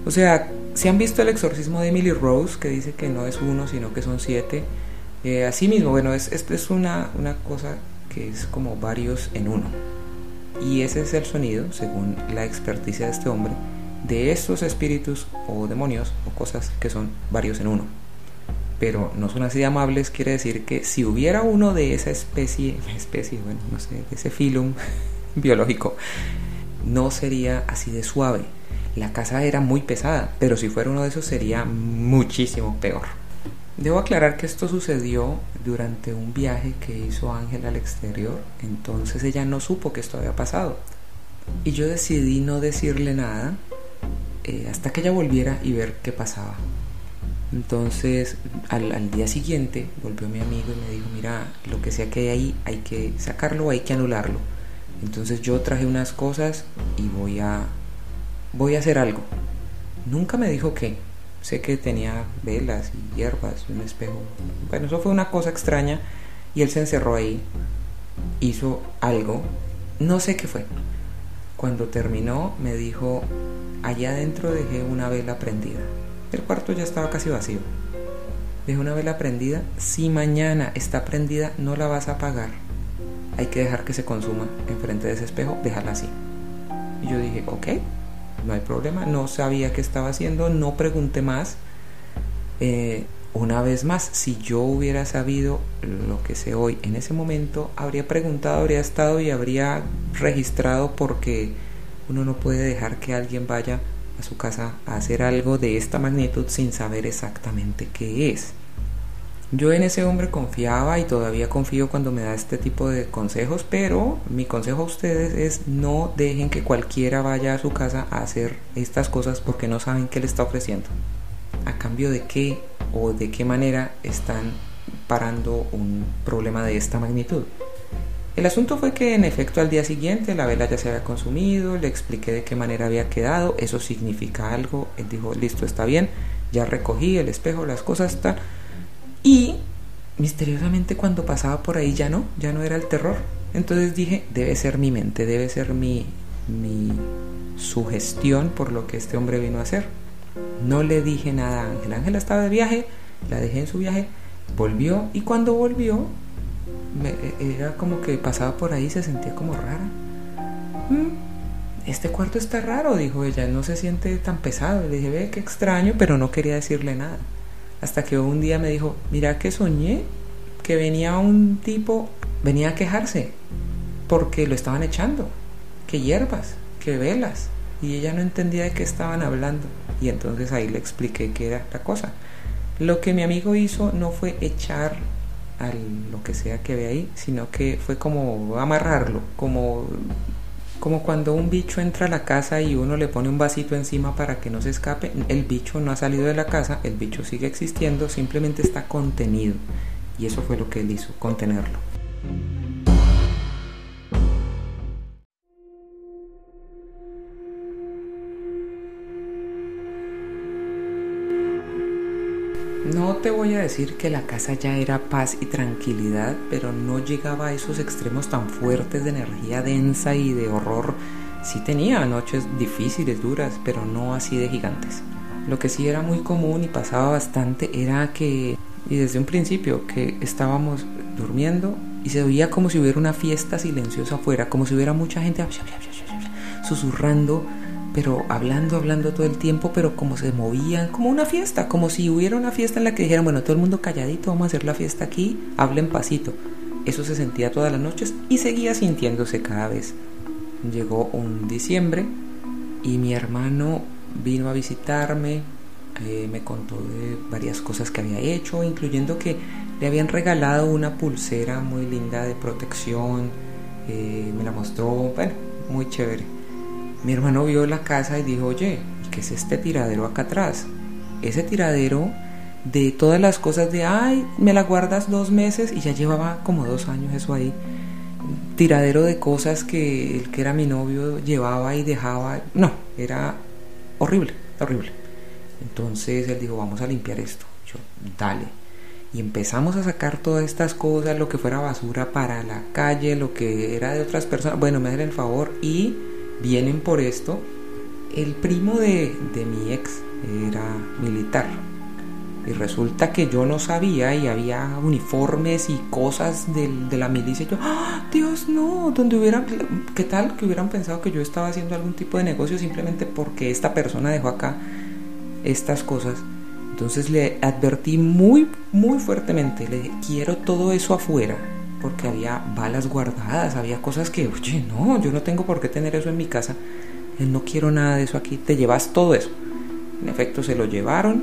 O sea, si han visto el exorcismo de Emily Rose, que dice que no es uno, sino que son siete, eh, así mismo, bueno, es, es, es una, una cosa que es como varios en uno. Y ese es el sonido, según la experticia de este hombre, de estos espíritus o demonios o cosas que son varios en uno. Pero no son así de amables, quiere decir que si hubiera uno de esa especie, especie, bueno, no sé, de ese filum biológico, no sería así de suave. La casa era muy pesada, pero si fuera uno de esos sería muchísimo peor. Debo aclarar que esto sucedió durante un viaje que hizo Ángel al exterior, entonces ella no supo que esto había pasado. Y yo decidí no decirle nada eh, hasta que ella volviera y ver qué pasaba. Entonces al, al, día siguiente volvió mi amigo y me dijo, mira, lo que sea que hay ahí hay que sacarlo, hay que anularlo. Entonces yo traje unas cosas y voy a, voy a hacer algo. Nunca me dijo qué, Sé que tenía velas y hierbas y un espejo. Bueno, eso fue una cosa extraña y él se encerró ahí, hizo algo, no sé qué fue. Cuando terminó me dijo, allá adentro dejé una vela prendida. El cuarto ya estaba casi vacío. Dejé una vela prendida. Si mañana está prendida, no la vas a apagar. Hay que dejar que se consuma enfrente de ese espejo, déjala así. Y yo dije, ok, no hay problema, no sabía qué estaba haciendo, no pregunté más. Eh, una vez más, si yo hubiera sabido lo que sé hoy en ese momento, habría preguntado, habría estado y habría registrado porque uno no puede dejar que alguien vaya a su casa a hacer algo de esta magnitud sin saber exactamente qué es. Yo en ese hombre confiaba y todavía confío cuando me da este tipo de consejos, pero mi consejo a ustedes es no dejen que cualquiera vaya a su casa a hacer estas cosas porque no saben qué le está ofreciendo. A cambio de qué o de qué manera están parando un problema de esta magnitud. El asunto fue que en efecto al día siguiente la vela ya se había consumido, le expliqué de qué manera había quedado, eso significa algo, él dijo, listo, está bien, ya recogí el espejo, las cosas, tal y misteriosamente cuando pasaba por ahí ya no, ya no era el terror. Entonces dije, debe ser mi mente, debe ser mi, mi sugestión por lo que este hombre vino a hacer. No le dije nada a Ángela. Ángela estaba de viaje, la dejé en su viaje, volvió y cuando volvió era como que pasaba por ahí y se sentía como rara. Mm, este cuarto está raro, dijo ella, no se siente tan pesado. Le dije, ve, qué extraño, pero no quería decirle nada. Hasta que un día me dijo, mira que soñé que venía un tipo, venía a quejarse porque lo estaban echando, que hierbas, que velas. Y ella no entendía de qué estaban hablando. Y entonces ahí le expliqué qué era la cosa. Lo que mi amigo hizo no fue echar a lo que sea que ve ahí, sino que fue como amarrarlo, como como cuando un bicho entra a la casa y uno le pone un vasito encima para que no se escape, el bicho no ha salido de la casa, el bicho sigue existiendo, simplemente está contenido. Y eso fue lo que él hizo, contenerlo. No te voy a decir que la casa ya era paz y tranquilidad, pero no llegaba a esos extremos tan fuertes de energía densa y de horror. Sí tenía noches difíciles, duras, pero no así de gigantes. Lo que sí era muy común y pasaba bastante era que, y desde un principio, que estábamos durmiendo y se oía como si hubiera una fiesta silenciosa afuera, como si hubiera mucha gente susurrando pero hablando, hablando todo el tiempo, pero como se movían, como una fiesta, como si hubiera una fiesta en la que dijeran, bueno, todo el mundo calladito, vamos a hacer la fiesta aquí, hablen pasito. Eso se sentía todas las noches y seguía sintiéndose cada vez. Llegó un diciembre y mi hermano vino a visitarme, eh, me contó de varias cosas que había hecho, incluyendo que le habían regalado una pulsera muy linda de protección, eh, me la mostró, bueno, muy chévere. Mi hermano vio la casa y dijo, oye, ¿qué es este tiradero acá atrás? Ese tiradero de todas las cosas de, ay, me la guardas dos meses y ya llevaba como dos años eso ahí. Tiradero de cosas que el que era mi novio llevaba y dejaba. No, era horrible, horrible. Entonces él dijo, vamos a limpiar esto. Yo, dale. Y empezamos a sacar todas estas cosas, lo que fuera basura para la calle, lo que era de otras personas. Bueno, me den el favor y vienen por esto. El primo de, mi ex era militar. Y resulta que yo no sabía y había uniformes y cosas de, de la milicia. Yo, ¡Ah, Dios, no, donde hubieran, ¿qué tal que hubieran pensado que yo estaba haciendo algún tipo de negocio simplemente porque esta persona dejó acá estas cosas? Entonces le advertí muy, muy fuertemente, le quiero todo eso afuera porque había balas guardadas, había cosas que, oye, no, yo no tengo por qué tener eso en mi casa, eh, no quiero nada de eso aquí, te llevas todo eso. En efecto, se lo llevaron,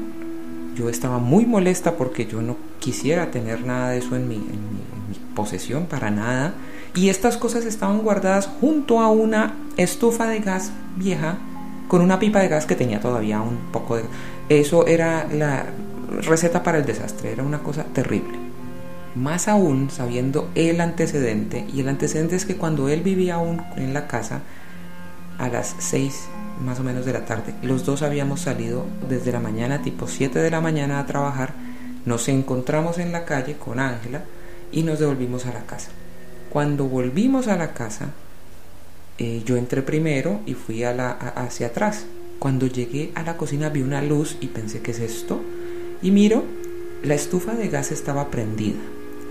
yo estaba muy molesta porque yo no quisiera tener nada de eso en mi, en mi, posesión, para nada. Y estas cosas estaban guardadas junto a una estufa de gas vieja con una pipa de gas que tenía todavía un poco de... Eso era la receta para el desastre, era una cosa terrible. Más aún sabiendo el antecedente, y el antecedente es que cuando él vivía aún en la casa, a las 6 más o menos de la tarde, los dos habíamos salido desde la mañana, tipo 7 de la mañana a trabajar, nos encontramos en la calle con Ángela y nos devolvimos a la casa. Cuando volvimos a la casa, eh, yo entré primero y fui a la, hacia atrás. Cuando llegué a la cocina vi una luz y pensé, ¿qué es esto? Y miro, la estufa de gas estaba prendida.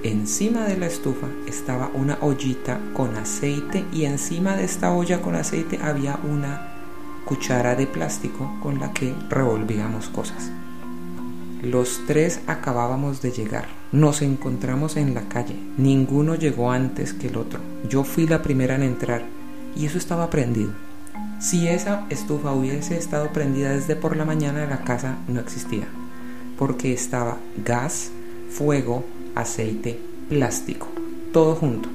Encima de la estufa estaba una ollita con aceite y encima de esta olla con aceite había una cuchara de plástico con la que revolvíamos cosas. Los tres acabábamos de llegar. Nos encontramos en la calle. Ninguno llegó antes que el otro. Yo fui la primera en entrar y eso estaba prendido. Si esa estufa hubiese estado prendida desde por la mañana, la casa no existía, porque estaba gas, fuego, aceite, plástico, todo junto.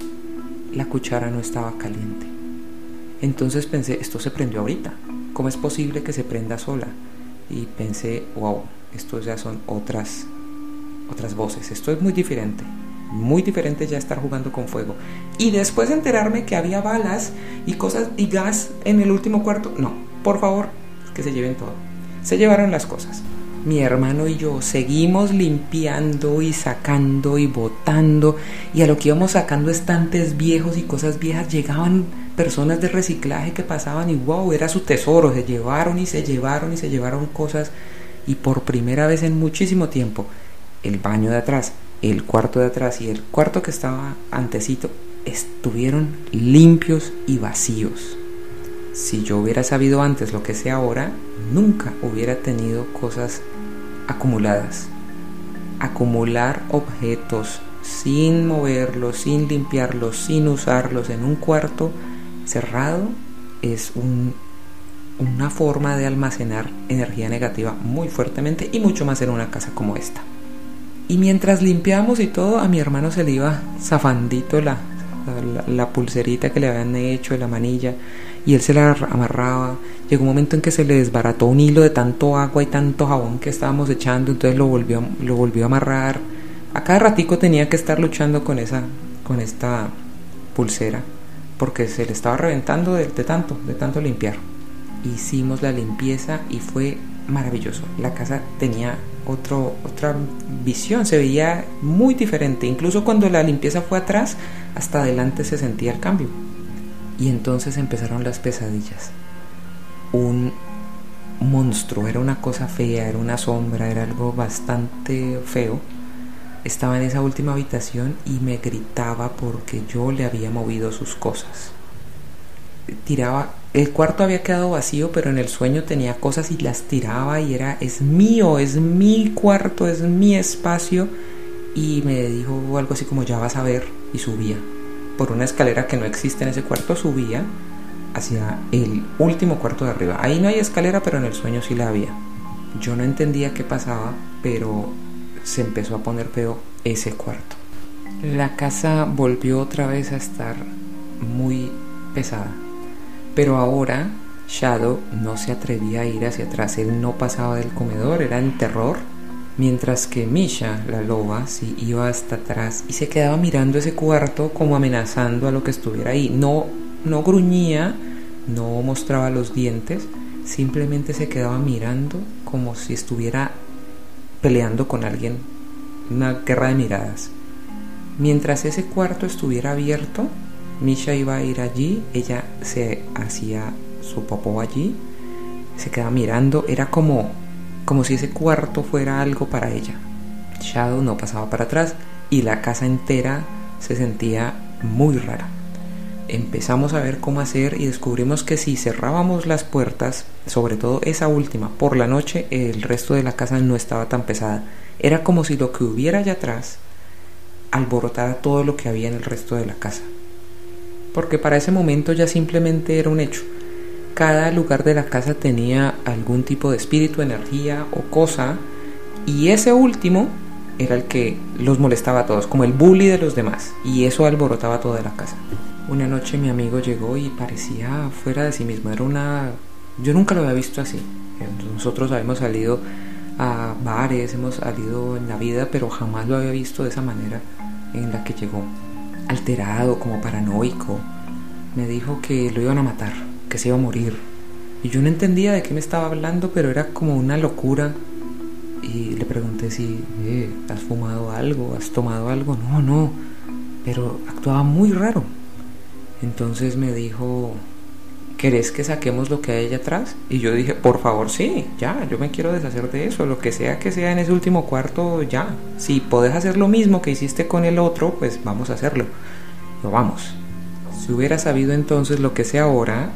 La cuchara no estaba caliente. Entonces pensé, esto se prendió ahorita. ¿Cómo es posible que se prenda sola? Y pensé, wow, estos ya son otras otras voces. Esto es muy diferente. Muy diferente ya estar jugando con fuego. Y después enterarme que había balas y cosas y gas en el último cuarto. No, por favor, que se lleven todo. Se llevaron las cosas. Mi hermano y yo seguimos limpiando y sacando y botando. Y a lo que íbamos sacando estantes viejos y cosas viejas llegaban personas de reciclaje que pasaban y wow, era su tesoro. Se llevaron y se llevaron y se llevaron cosas. Y por primera vez en muchísimo tiempo el baño de atrás, el cuarto de atrás y el cuarto que estaba antecito estuvieron limpios y vacíos. Si yo hubiera sabido antes lo que sé ahora, nunca hubiera tenido cosas acumuladas. Acumular objetos sin moverlos, sin limpiarlos, sin usarlos en un cuarto cerrado es una forma de almacenar energía negativa muy fuertemente y mucho más en una casa como esta. Y mientras limpiamos y todo, a mi hermano se le iba zafandito la, la, pulserita que le habían hecho, la manilla, y él se la amarraba. Llegó un momento en que se le desbarató un hilo de tanto agua y tanto jabón que estábamos echando, entonces lo volvió, lo volvió a amarrar. A cada ratico tenía que estar luchando con esa, con esta pulsera, porque se le estaba reventando de tanto, de tanto limpiar. Hicimos la limpieza y fue maravilloso. La casa tenía otro, otra visión, se veía muy diferente. Incluso cuando la limpieza fue atrás, hasta adelante se sentía el cambio. Y entonces empezaron las pesadillas. Un monstruo, era una cosa fea, era una sombra, era algo bastante feo. Estaba en esa última habitación y me gritaba porque yo le había movido sus cosas. Tiraba el cuarto había quedado vacío, pero en el sueño tenía cosas y las tiraba y era, es mío, es mi cuarto, es mi espacio. Y me dijo algo así como, ya vas a ver, y subía. Por una escalera que no existe en ese cuarto, subía hacia el último cuarto de arriba. Ahí no hay escalera, pero en el sueño sí la había. Yo no entendía qué pasaba, pero se empezó a poner feo ese cuarto. La casa volvió otra vez a estar muy pesada pero ahora Shadow no se atrevía a ir hacia atrás, él no pasaba del comedor, era en terror. Mientras que Misha, la loba, sí iba hasta atrás y se quedaba mirando ese cuarto como amenazando a lo que estuviera ahí. No, no gruñía, no mostraba los dientes, simplemente se quedaba mirando como si estuviera peleando con alguien, una guerra de miradas. Mientras ese cuarto estuviera abierto, Misha iba a ir allí, ella se hacía su popó allí, se quedaba mirando, era como, como si ese cuarto fuera algo para ella. Shadow no pasaba para atrás y la casa entera se sentía muy rara. Empezamos a ver cómo hacer y descubrimos que si cerrábamos las puertas, sobre todo esa última, por la noche el resto de la casa no estaba tan pesada. Era como si lo que hubiera allá atrás alborotara todo lo que había en el resto de la casa porque para ese momento ya simplemente era un hecho. Cada lugar de la casa tenía algún tipo de espíritu, energía o cosa, y ese último era el que los molestaba a todos, como el bully de los demás, y eso alborotaba toda la casa. Una noche mi amigo llegó y parecía fuera de sí mismo, era una... Yo nunca lo había visto así. Nosotros habíamos salido a bares, hemos salido en la vida, pero jamás lo había visto de esa manera en la que llegó alterado, como paranoico. Me dijo que lo iban a matar, que se iba a morir. Y yo no entendía de qué me estaba hablando, pero era como una locura. Y le pregunté si, eh, ¿has fumado algo? ¿Has tomado algo? No, no. Pero actuaba muy raro. Entonces me dijo, ¿querés que saquemos lo que hay allá atrás? Y yo dije, por favor, sí, ya, yo me quiero deshacer de eso, lo que sea que sea en ese último cuarto, ya. Si podés hacer lo mismo que hiciste con el otro, pues vamos a hacerlo. Lo vamos. Si hubiera sabido entonces lo que sé ahora,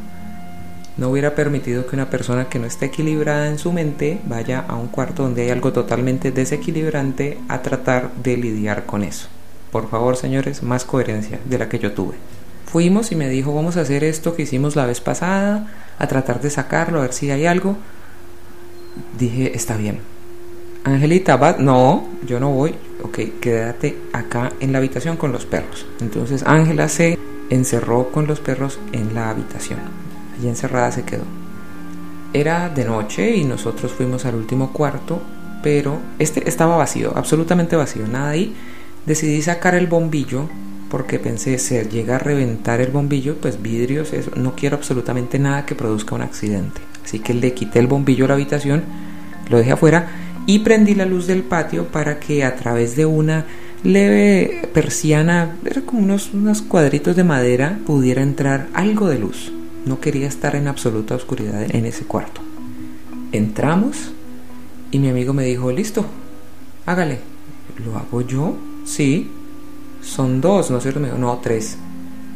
no hubiera permitido que una persona que no esté equilibrada en su mente vaya a un cuarto donde hay algo totalmente desequilibrante a tratar de lidiar con eso. Por favor, señores, más coherencia de la que yo tuve. Fuimos y me dijo, vamos a hacer esto que hicimos la vez pasada, a tratar de sacarlo, a ver si hay algo. Dije, está bien. Angelita, ¿va? No, yo no voy. Ok, quédate acá en la habitación con los perros. Entonces Ángela se encerró con los perros en la habitación. Allí encerrada se quedó. Era de noche y nosotros fuimos al último cuarto, pero este estaba vacío, absolutamente vacío, nada ahí. Decidí sacar el bombillo porque pensé, si llega a reventar el bombillo, pues vidrios, eso, no quiero absolutamente nada que produzca un accidente. Así que le quité el bombillo a la habitación, lo dejé afuera y prendí la luz del patio para que a través de una leve persiana, era como unos cuadritos de madera, pudiera entrar algo de luz. No quería estar en absoluta oscuridad en ese cuarto. Entramos y mi amigo me dijo, listo, hágale. ¿Lo hago yo? Sí. Son dos, ¿no es cierto? Me dijo, no, tres.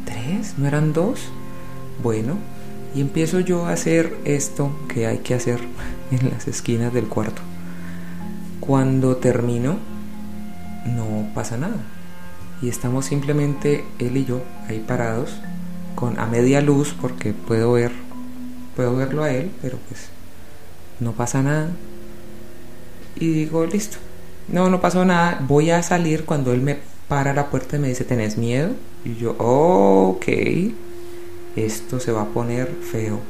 ¿Tres? ¿No eran dos? Bueno, y empiezo yo a hacer esto que hay que hacer en las esquinas del cuarto. Cuando termino, no pasa nada. Y estamos simplemente él y yo ahí parados, con a media luz, porque puedo ver, puedo verlo a él, pero pues no pasa nada. Y digo, listo. No, no pasó nada. Voy a salir cuando él me para la puerta y me dice, ¿tenés miedo? Y yo, ok, esto se va a poner feo.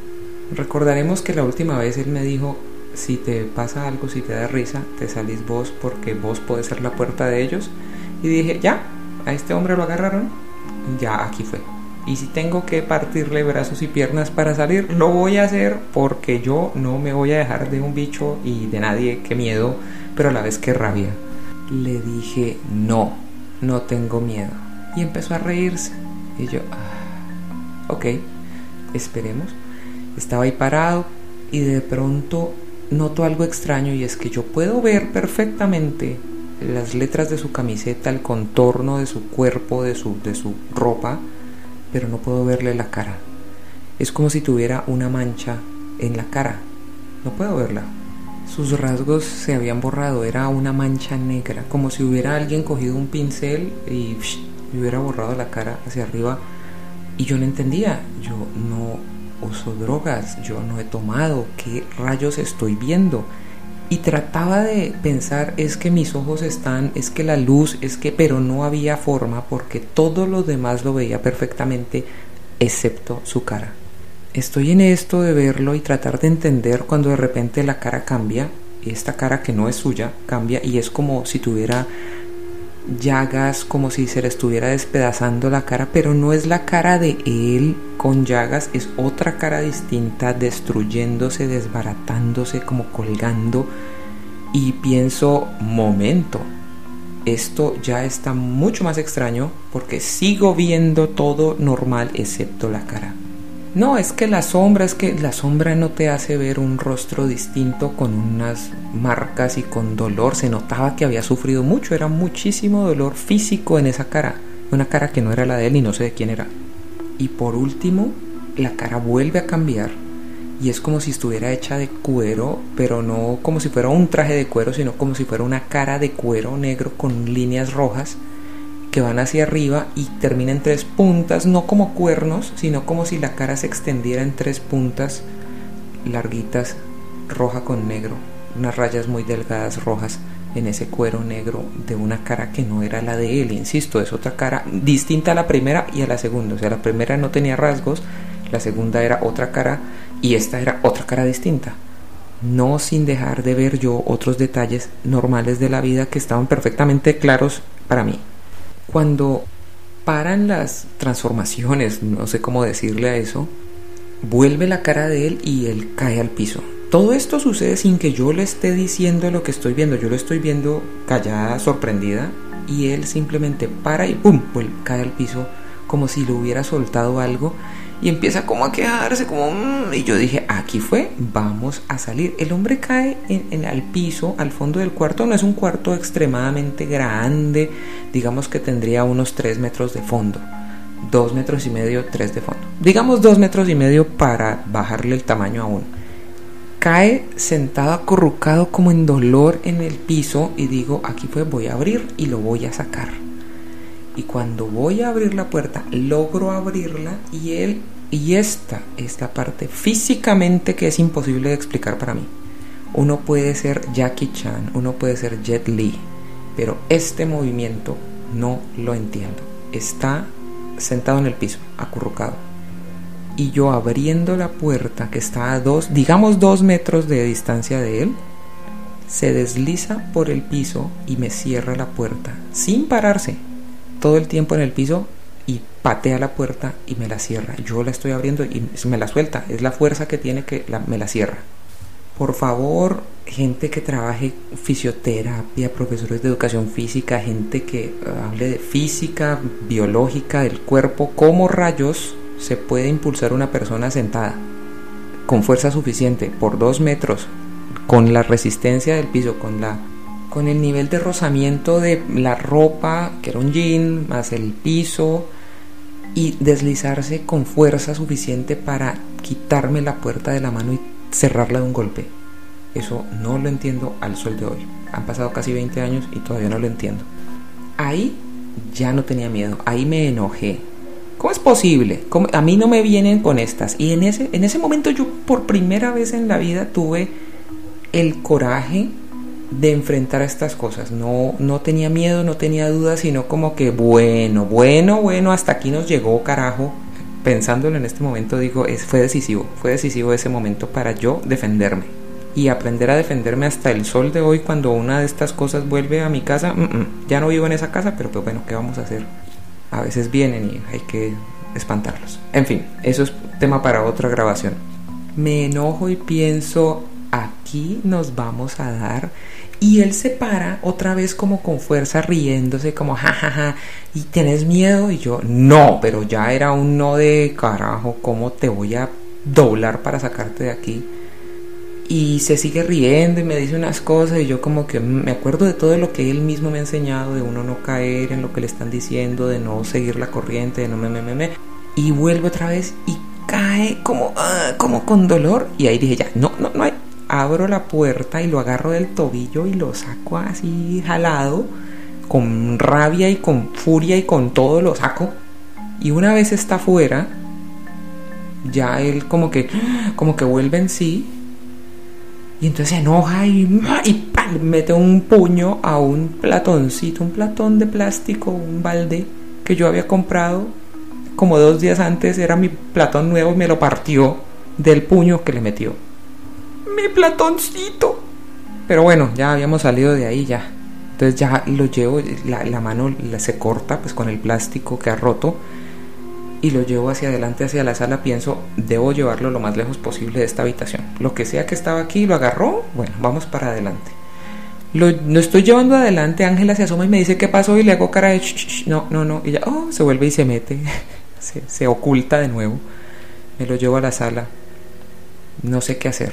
Recordaremos que la última vez él me dijo, si te pasa algo, si te da risa, te salís vos porque vos podés ser la puerta de ellos. Y dije, ya, a este hombre lo agarraron, ya aquí fue. Y si tengo que partirle brazos y piernas para salir, lo voy a hacer porque yo no me voy a dejar de un bicho y de nadie, que miedo, pero a la vez que rabia. Le dije, no, no tengo miedo. Y empezó a reírse. Y yo, ah, ok, esperemos. Estaba ahí parado y de pronto noto algo extraño y es que yo puedo ver perfectamente las letras de su camiseta, el contorno de su cuerpo, de su, de su ropa, pero no puedo verle la cara. Es como si tuviera una mancha en la cara. No puedo verla. Sus rasgos se habían borrado, era una mancha negra, como si hubiera alguien cogido un pincel y hubiera borrado la cara hacia arriba. Y yo no entendía, yo no uso drogas, yo no he tomado, ¿qué rayos estoy viendo? Y trataba de pensar, es que mis ojos están, es que la luz, es que, pero no había forma porque todo lo demás lo veía perfectamente, excepto su cara. Estoy en esto de verlo y tratar de entender cuando de repente la cara cambia, esta cara que no es suya cambia y es como si tuviera llagas como si se le estuviera despedazando la cara, pero no es la cara de él con llagas, es otra cara distinta, destruyéndose, desbaratándose, como colgando. Y pienso, momento, esto ya está mucho más extraño porque sigo viendo todo normal excepto la cara. No, es que la sombra, es que la sombra no te hace ver un rostro distinto con unas marcas y con dolor. Se notaba que había sufrido mucho, era muchísimo dolor físico en esa cara. Una cara que no era la de él y no sé de quién era. Y por último, la cara vuelve a cambiar y es como si estuviera hecha de cuero, pero no como si fuera un traje de cuero, sino como si fuera una cara de cuero negro con líneas rojas que van hacia arriba y termina en tres puntas, no como cuernos, sino como si la cara se extendiera en tres puntas larguitas, roja con negro, unas rayas muy delgadas rojas en ese cuero negro de una cara que no era la de él, insisto, es otra cara distinta a la primera y a la segunda, o sea, la primera no tenía rasgos, la segunda era otra cara y esta era otra cara distinta. No sin dejar de ver yo otros detalles normales de la vida que estaban perfectamente claros para mí. Cuando paran las transformaciones, no sé cómo decirle a eso, vuelve la cara de él y él cae al piso. Todo esto sucede sin que yo le esté diciendo lo que estoy viendo. Yo lo estoy viendo callada, sorprendida, y él simplemente para y ¡pum! cae al piso como si le hubiera soltado algo y empieza como a quejarse, como... Mm", y yo dije, aquí fue, vamos a salir. El hombre cae en, al piso, al fondo del cuarto, no es un cuarto extremadamente grande, digamos que tendría unos 3 metros de fondo. 2 metros y medio, 3 de fondo. Digamos 2 metros y medio para bajarle el tamaño aún. Cae sentado acurrucado como en dolor en el piso y digo, aquí fue, voy a abrir y lo voy a sacar y cuando voy a abrir la puerta logro abrirla y él y esta es la parte físicamente que es imposible de explicar para mí Uno puede ser Jackie Chan, uno puede ser Jet Li, pero este movimiento no lo entiendo. Está sentado en el piso, acurrucado. Y yo abriendo la puerta que está a dos, digamos dos metros de distancia de él, se desliza por el piso y me cierra la puerta, sin pararse, todo el tiempo en el piso y patea la puerta y me la cierra. Yo la estoy abriendo y me la suelta, es la fuerza que tiene que me la cierra. Por favor, gente que trabaje fisioterapia, profesores de educación física, gente que eh, hable de física, biológica del cuerpo, cómo rayos se puede impulsar una persona sentada con fuerza suficiente por dos metros, con la resistencia del piso, con la con el nivel de rozamiento de la ropa, que era un jean, más el piso, y deslizarse con fuerza suficiente para quitarme la puerta de la mano y cerrarla de un golpe. Eso no lo entiendo al sol de hoy. Han pasado casi 20 años y todavía no lo entiendo. Ahí ya no tenía miedo, ahí me enojé. ¿Cómo es posible? A mí no me vienen con estas. Y en ese, en ese momento yo por primera vez en la vida tuve el coraje de enfrentar estas cosas. No, no tenía miedo, no tenía dudas, sino como que bueno, bueno, bueno, hasta aquí nos llegó, carajo pensándolo en este momento digo, es, fue decisivo, fue decisivo ese momento para yo defenderme y aprender a defenderme hasta el sol de hoy cuando una de estas cosas vuelve a mi casa. Mm, mm, ya no vivo en esa casa, pero pues bueno, ¿qué vamos a hacer? A veces vienen y hay que espantarlos. En fin, eso es tema para otra grabación. Me enojo y pienso, aquí nos vamos a dar y él se para otra vez como con fuerza riéndose, como jajaja, y tienes miedo. Y yo, no, pero ya era un no de carajo, ¿cómo te voy a doblar para sacarte de aquí? Y se sigue riendo y me dice unas cosas y yo como que me acuerdo de todo lo que él mismo me ha enseñado, de uno no caer en lo que le están diciendo, de no seguir la corriente, de no me, me, me, me. Y vuelve otra vez y cae como, ah, como con dolor. Y ahí dije, ya, no, no, no hay, abro la puerta y lo agarro del tobillo y lo saco así jalado, con rabia y con furia y con todo lo saco. Y una vez está fuera, ya él como que, como que vuelve en sí. Y entonces se enoja y, mete un puño a un platoncito, un platón de plástico, un balde que yo había comprado como dos días antes, era mi platón nuevo y me lo partió del puño que le metió mi platoncito. Pero bueno, ya habíamos salido de ahí ya. Entonces ya lo llevo, la, mano se corta pues con el plástico que ha roto y lo llevo hacia adelante, hacia la sala. Pienso, debo llevarlo lo más lejos posible de esta habitación. Lo que sea que estaba aquí, lo agarró, bueno, vamos para adelante. Lo, estoy llevando adelante, Ángela se asoma y me dice qué pasó y le hago cara de no, no, no. Y ya, oh, se vuelve y se mete, se, se oculta de nuevo. Me lo llevo a la sala. No sé qué hacer.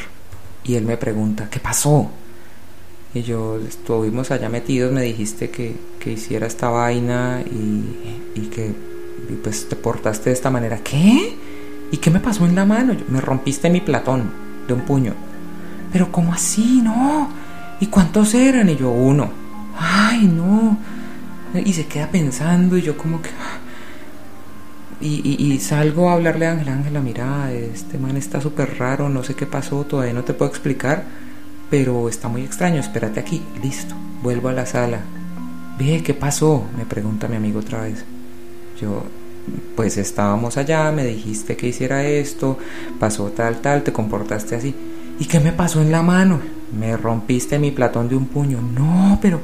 Y él me pregunta, ¿qué pasó? Y yo, estuvimos allá metidos, me dijiste que, hiciera esta vaina y, que pues te portaste de esta manera. ¿Qué? ¿Y qué me pasó en la mano? me rompiste mi platón de un puño. Pero ¿cómo así? No. ¿Y cuántos eran? Y yo, uno. Ay, no. Y se queda pensando y yo como que... Y, salgo a hablarle a Ángela, Ángela, mira, este man está súper raro, no sé qué pasó, todavía no te puedo explicar, pero está muy extraño, espérate aquí, listo, vuelvo a la sala. Ve, ¿qué pasó? Me pregunta mi amigo otra vez. Yo, pues estábamos allá, me dijiste que hiciera esto, pasó tal, tal, te comportaste así. ¿Y qué me pasó en la mano? Me rompiste mi platón de un puño. No, pero,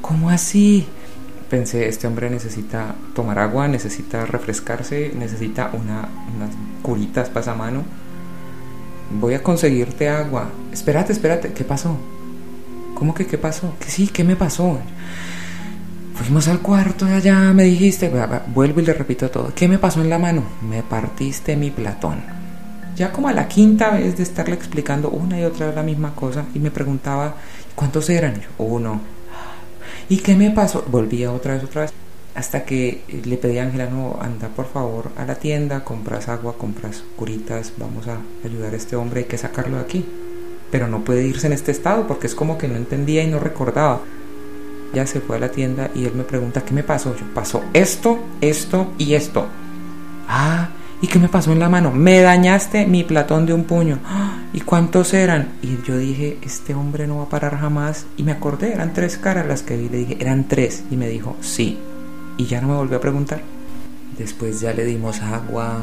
¿cómo así? Pensé, este hombre necesita tomar agua, necesita refrescarse, necesita una, unas curitas mano Voy a conseguirte agua. Espérate, espérate, ¿qué pasó? ¿Cómo que qué pasó? Que sí, ¿qué me pasó? Fuimos al cuarto de allá, me dijiste, vuelvo y le repito todo. ¿Qué me pasó en la mano? Me partiste mi platón. Ya como a la quinta vez de estarle explicando una y otra vez la misma cosa y me preguntaba, ¿cuántos eran? uno. ¿Y qué me pasó? Volvía otra vez, otra vez. Hasta que le pedí a Ángela, no, anda por favor a la tienda, compras agua, compras curitas, vamos a ayudar a este hombre, hay que sacarlo de aquí. Pero no puede irse en este estado porque es como que no entendía y no recordaba. Ya se fue a la tienda y él me pregunta, ¿qué me pasó? Yo, pasó esto, esto y esto. Ah, ¿Y qué me pasó en la mano? Me dañaste mi platón de un puño. ¿Y cuántos eran? Y yo dije, este hombre no va a parar jamás. Y me acordé, eran tres caras las que vi. Le dije, eran tres. Y me dijo, sí. Y ya no me volvió a preguntar. Después ya le dimos agua,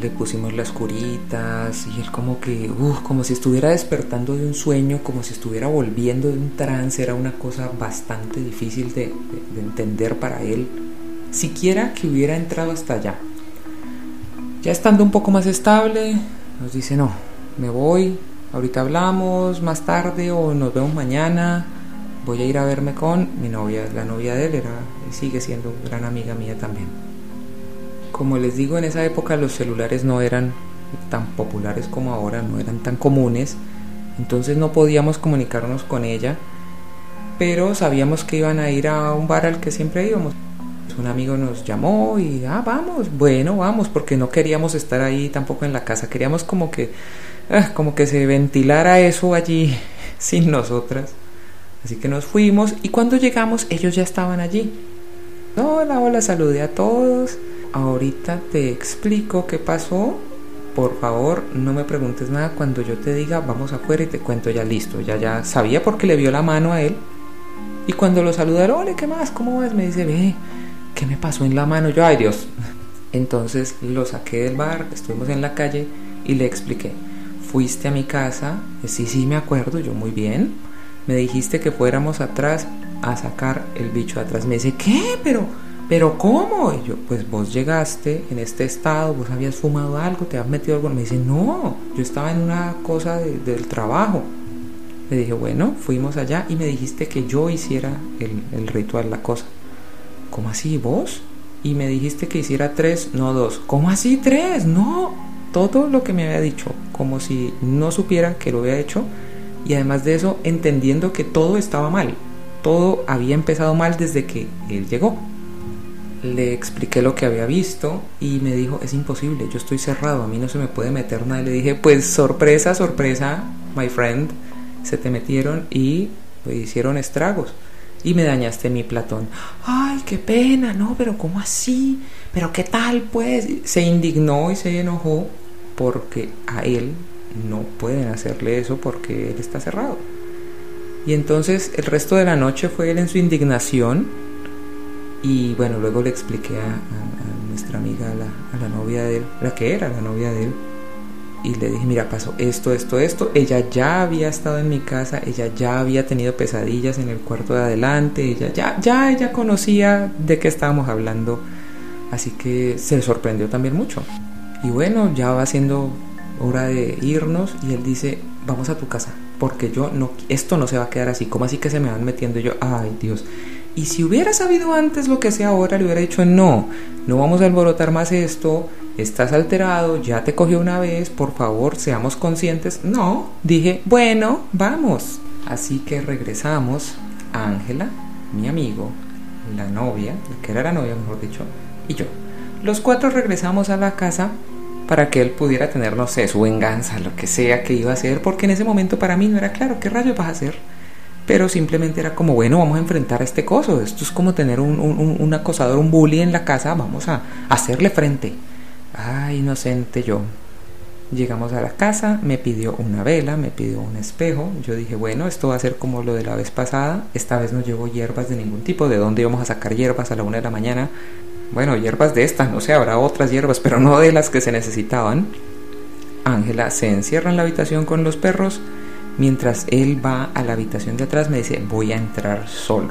le pusimos las curitas y él como que, uff, como si estuviera despertando de un sueño, como si estuviera volviendo de un trance, era una cosa bastante difícil de entender para él, siquiera que hubiera entrado hasta allá. Ya estando un poco más estable, nos dice, no, me voy, ahorita hablamos más tarde o nos vemos mañana, voy a ir a verme con mi novia, la novia de él era, sigue siendo gran amiga mía también. Como les digo, en esa época los celulares no eran tan populares como ahora, no eran tan comunes, entonces no podíamos comunicarnos con ella, pero sabíamos que iban a ir a un bar al que siempre íbamos. Un amigo nos llamó y, ah, vamos, bueno, vamos, porque no queríamos estar ahí tampoco en la casa, queríamos como que, ah, como que se ventilara eso allí sin nosotras. Así que nos fuimos y cuando llegamos ellos ya estaban allí. Hola, hola, saludé a todos ahorita te explico qué pasó. Por favor, no me preguntes nada cuando yo te diga vamos afuera y te cuento ya listo. Ya ya sabía porque le vio la mano a él. Y cuando lo saludaron, ole, ¿qué más? ¿Cómo vas? Me dice, ve, ¿qué me pasó en la mano? Yo, ay Dios. Entonces lo saqué del bar, estuvimos en la calle y le expliqué. Fuiste a mi casa, sí, sí, me acuerdo, yo muy bien. Me dijiste que fuéramos atrás a sacar el bicho atrás. Me dice, ¿qué? Pero pero ¿cómo? Y yo, pues vos llegaste en este estado, vos habías fumado algo, te habías metido algo. Me dice, no, yo estaba en una cosa del trabajo. Le dije, bueno, fuimos allá y me dijiste que yo hiciera el ritual, la cosa. ¿Cómo así vos? Y me dijiste que hiciera tres, no dos. ¿Cómo así tres? No, todo lo que me había dicho, como si no supiera que lo había hecho. Y además de eso, entendiendo que todo estaba mal. Todo había empezado mal desde que él llegó le expliqué lo que había visto y me dijo, es imposible, yo estoy cerrado, a mí no se me puede meter nada. Le dije, pues sorpresa, sorpresa, my friend, se te metieron y pues, hicieron estragos. Y me dañaste mi Platón. Ay, qué pena, no, pero ¿cómo así? Pero ¿qué tal pues? Se indignó y se enojó porque a él no pueden hacerle eso porque él está cerrado. Y entonces el resto de la noche fue él en su indignación y bueno, luego le expliqué a, nuestra amiga, a la, a la, novia de él, la que era la novia de él, y le dije, mira, pasó esto, esto, esto. Ella ya había estado en mi casa, ella ya había tenido pesadillas en el cuarto de adelante, ella ya, ya ella conocía de qué estábamos hablando, así que se sorprendió también mucho. Y bueno, ya va siendo hora de irnos y él dice, vamos a tu casa, porque yo no, esto no se va a quedar así, como así que se me van metiendo yo, ay Dios. Y si hubiera sabido antes lo que sea ahora, le hubiera dicho, no, no vamos a alborotar más esto, estás alterado, ya te cogió una vez, por favor, seamos conscientes. No, dije, bueno, vamos. Así que regresamos, Ángela, mi amigo, la novia, que era la novia, mejor dicho, y yo. Los cuatro regresamos a la casa para que él pudiera tener, no sé, su venganza, lo que sea que iba a hacer, porque en ese momento para mí no era claro qué rayos vas a hacer pero simplemente era como, bueno, vamos a enfrentar a este coso, esto es como tener un, un, acosador, un bully en la casa, vamos a, hacerle frente. Ay, inocente yo. Llegamos a la casa, me pidió una vela, me pidió un espejo. Yo dije, bueno, esto va a ser como lo de la vez pasada. Esta vez no llevo hierbas de ningún tipo. ¿De dónde íbamos a sacar hierbas a la una de la mañana? Bueno, hierbas de estas, no sé, habrá otras hierbas, pero no de las que se necesitaban. Ángela se encierra en la habitación con los perros Mientras él va a la habitación de atrás me dice, voy a entrar solo.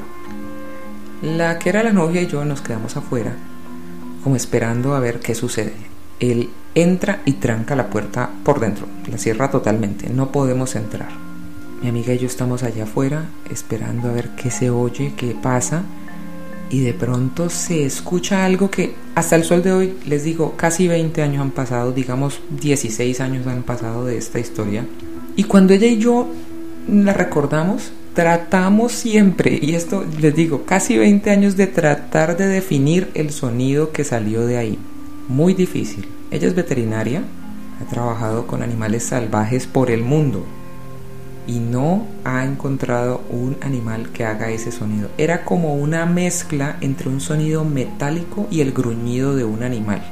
La que era la novia y yo nos quedamos afuera, como esperando a ver qué sucede. Él entra y tranca la puerta por dentro, la cierra totalmente, no podemos entrar. Mi amiga y yo estamos allá afuera esperando a ver qué se oye, qué pasa, y de pronto se escucha algo que hasta el sol de hoy, les digo, casi 20 años han pasado, digamos 16 años han pasado de esta historia, y cuando ella y yo la recordamos, tratamos siempre, y esto les digo, casi 20 años de tratar de definir el sonido que salió de ahí. Muy difícil. Ella es veterinaria, ha trabajado con animales salvajes por el mundo y no ha encontrado un animal que haga ese sonido. Era como una mezcla entre un sonido metálico y el gruñido de un animal.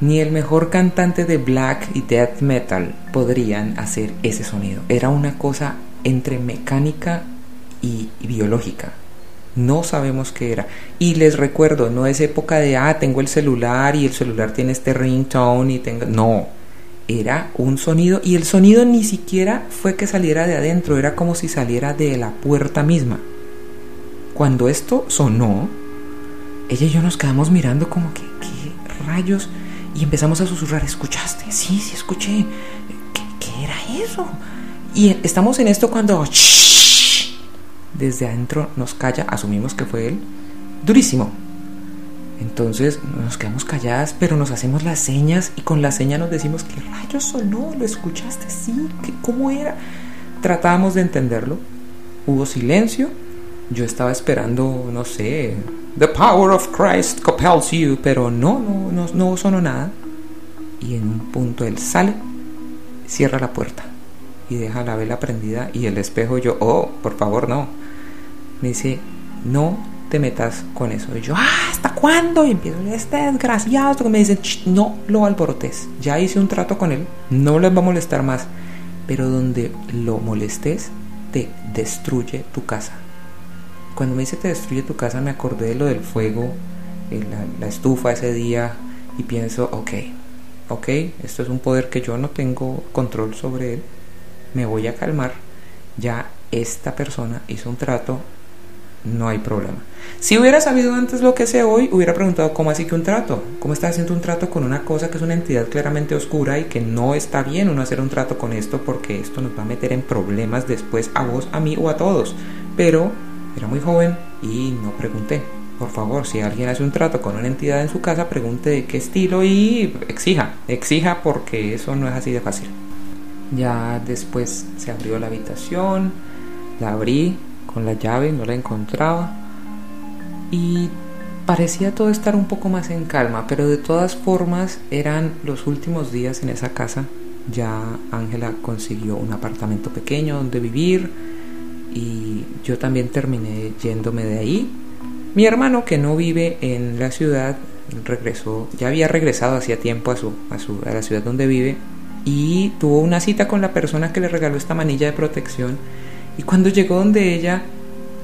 Ni el mejor cantante de black y death metal podrían hacer ese sonido. Era una cosa entre mecánica y, biológica. No sabemos qué era. Y les recuerdo, no es época de, ah, tengo el celular y el celular tiene este ringtone y tengo... No, era un sonido y el sonido ni siquiera fue que saliera de adentro, era como si saliera de la puerta misma. Cuando esto sonó, ella y yo nos quedamos mirando como que, ¿qué rayos? Y empezamos a susurrar, ¿escuchaste? Sí, sí, escuché. ¿Qué, era eso? Y estamos en esto cuando... Desde adentro nos calla, asumimos que fue él. Durísimo. Entonces nos quedamos calladas, pero nos hacemos las señas y con la seña nos decimos, ¿qué rayos sonó? ¿Lo escuchaste? Sí, ¿cómo era? Tratábamos de entenderlo. Hubo silencio. Yo estaba esperando, no sé, The power of Christ compels you, pero no, no, no, no sonó nada. Y en un punto él sale, cierra la puerta y deja la vela prendida y el espejo yo, oh, por favor, no. Me dice, no te metas con eso. Y yo, ah, ¿hasta cuándo? Y empiezo, este desgraciado, que me dice, no lo alborotes. Ya hice un trato con él, no les va a molestar más. Pero donde lo molestes, te destruye tu casa. Cuando me dice te destruye tu casa, me acordé de lo del fuego, eh, la, la estufa ese día, y pienso, ok, ok, esto es un poder que yo no tengo control sobre él, me voy a calmar, ya esta persona hizo un trato, no hay problema. Si hubiera sabido antes lo que sé hoy, hubiera preguntado cómo así que un trato, cómo está haciendo un trato con una cosa que es una entidad claramente oscura y que no está bien uno hacer un trato con esto porque esto nos va a meter en problemas después a vos, a mí o a todos. Pero era muy joven y no pregunté. Por favor, si alguien hace un trato con una entidad en su casa, pregunte de qué estilo y exija, exija porque eso no es así de fácil. Ya después se abrió la habitación, la abrí con la llave, no la encontraba y parecía todo estar un poco más en calma, pero de todas formas eran los últimos días en esa casa. Ya Ángela consiguió un apartamento pequeño donde vivir, y yo también terminé yéndome de ahí. Mi hermano que no vive en la ciudad regresó, ya había regresado hacía tiempo a, su, a, su, a la ciudad donde vive y tuvo una cita con la persona que le regaló esta manilla de protección y cuando llegó donde ella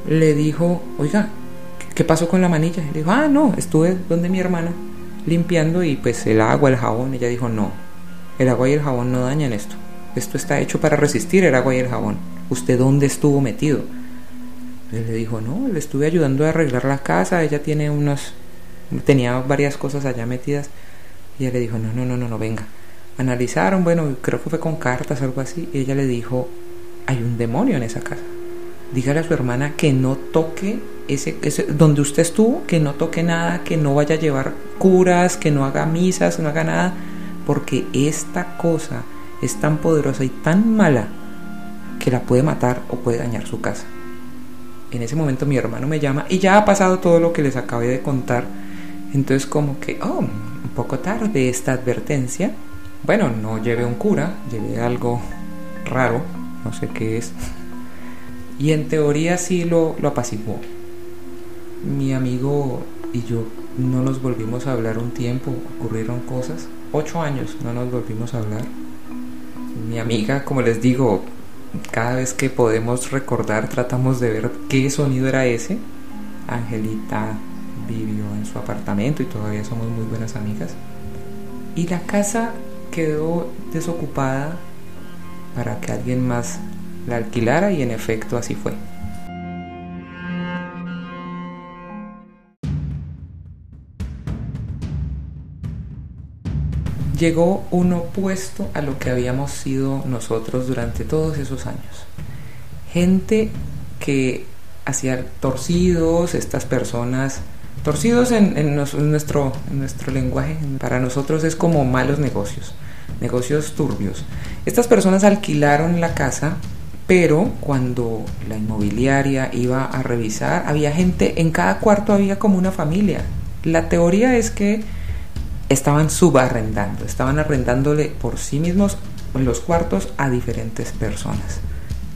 le dijo, oiga, ¿qué pasó con la manilla? Le dijo, ah, no, estuve donde mi hermana limpiando y pues el agua, el jabón, ella dijo, no, el agua y el jabón no dañan esto, esto está hecho para resistir el agua y el jabón. ¿usted dónde estuvo metido? Él le dijo, no, le estuve ayudando a arreglar la casa, ella tiene unos, tenía varias cosas allá metidas. Y ella le dijo, no, no, no, no, no, venga. Analizaron, bueno, creo que fue con cartas, algo así, y ella le dijo, hay un demonio en esa casa. Dígale a su hermana que no toque ese, ese, donde usted estuvo, que no toque nada, que no vaya a llevar curas, que no haga misas, no haga nada, porque esta cosa es tan poderosa y tan mala que la puede matar o puede dañar su casa. En ese momento mi hermano me llama y ya ha pasado todo lo que les acabé de contar. Entonces como que, oh, un poco tarde esta advertencia. Bueno, no llevé un cura, llevé algo raro, no sé qué es. Y en teoría sí lo, lo apaciguó. Mi amigo y yo no nos volvimos a hablar un tiempo, ocurrieron cosas. Ocho años no nos volvimos a hablar. Mi amiga, como les digo, cada vez que podemos recordar tratamos de ver qué sonido era ese. Angelita vivió en su apartamento y todavía somos muy buenas amigas. Y la casa quedó desocupada para que alguien más la alquilara y en efecto así fue. llegó un opuesto a lo que habíamos sido nosotros durante todos esos años. Gente que hacía torcidos, estas personas, torcidos en, nuestro, en nuestro lenguaje, para nosotros es como malos negocios, negocios turbios. Estas personas alquilaron la casa, pero cuando la inmobiliaria iba a revisar, había gente, en cada cuarto había como una familia. La teoría es que estaban subarrendando, estaban arrendándole por sí mismos los cuartos a diferentes personas.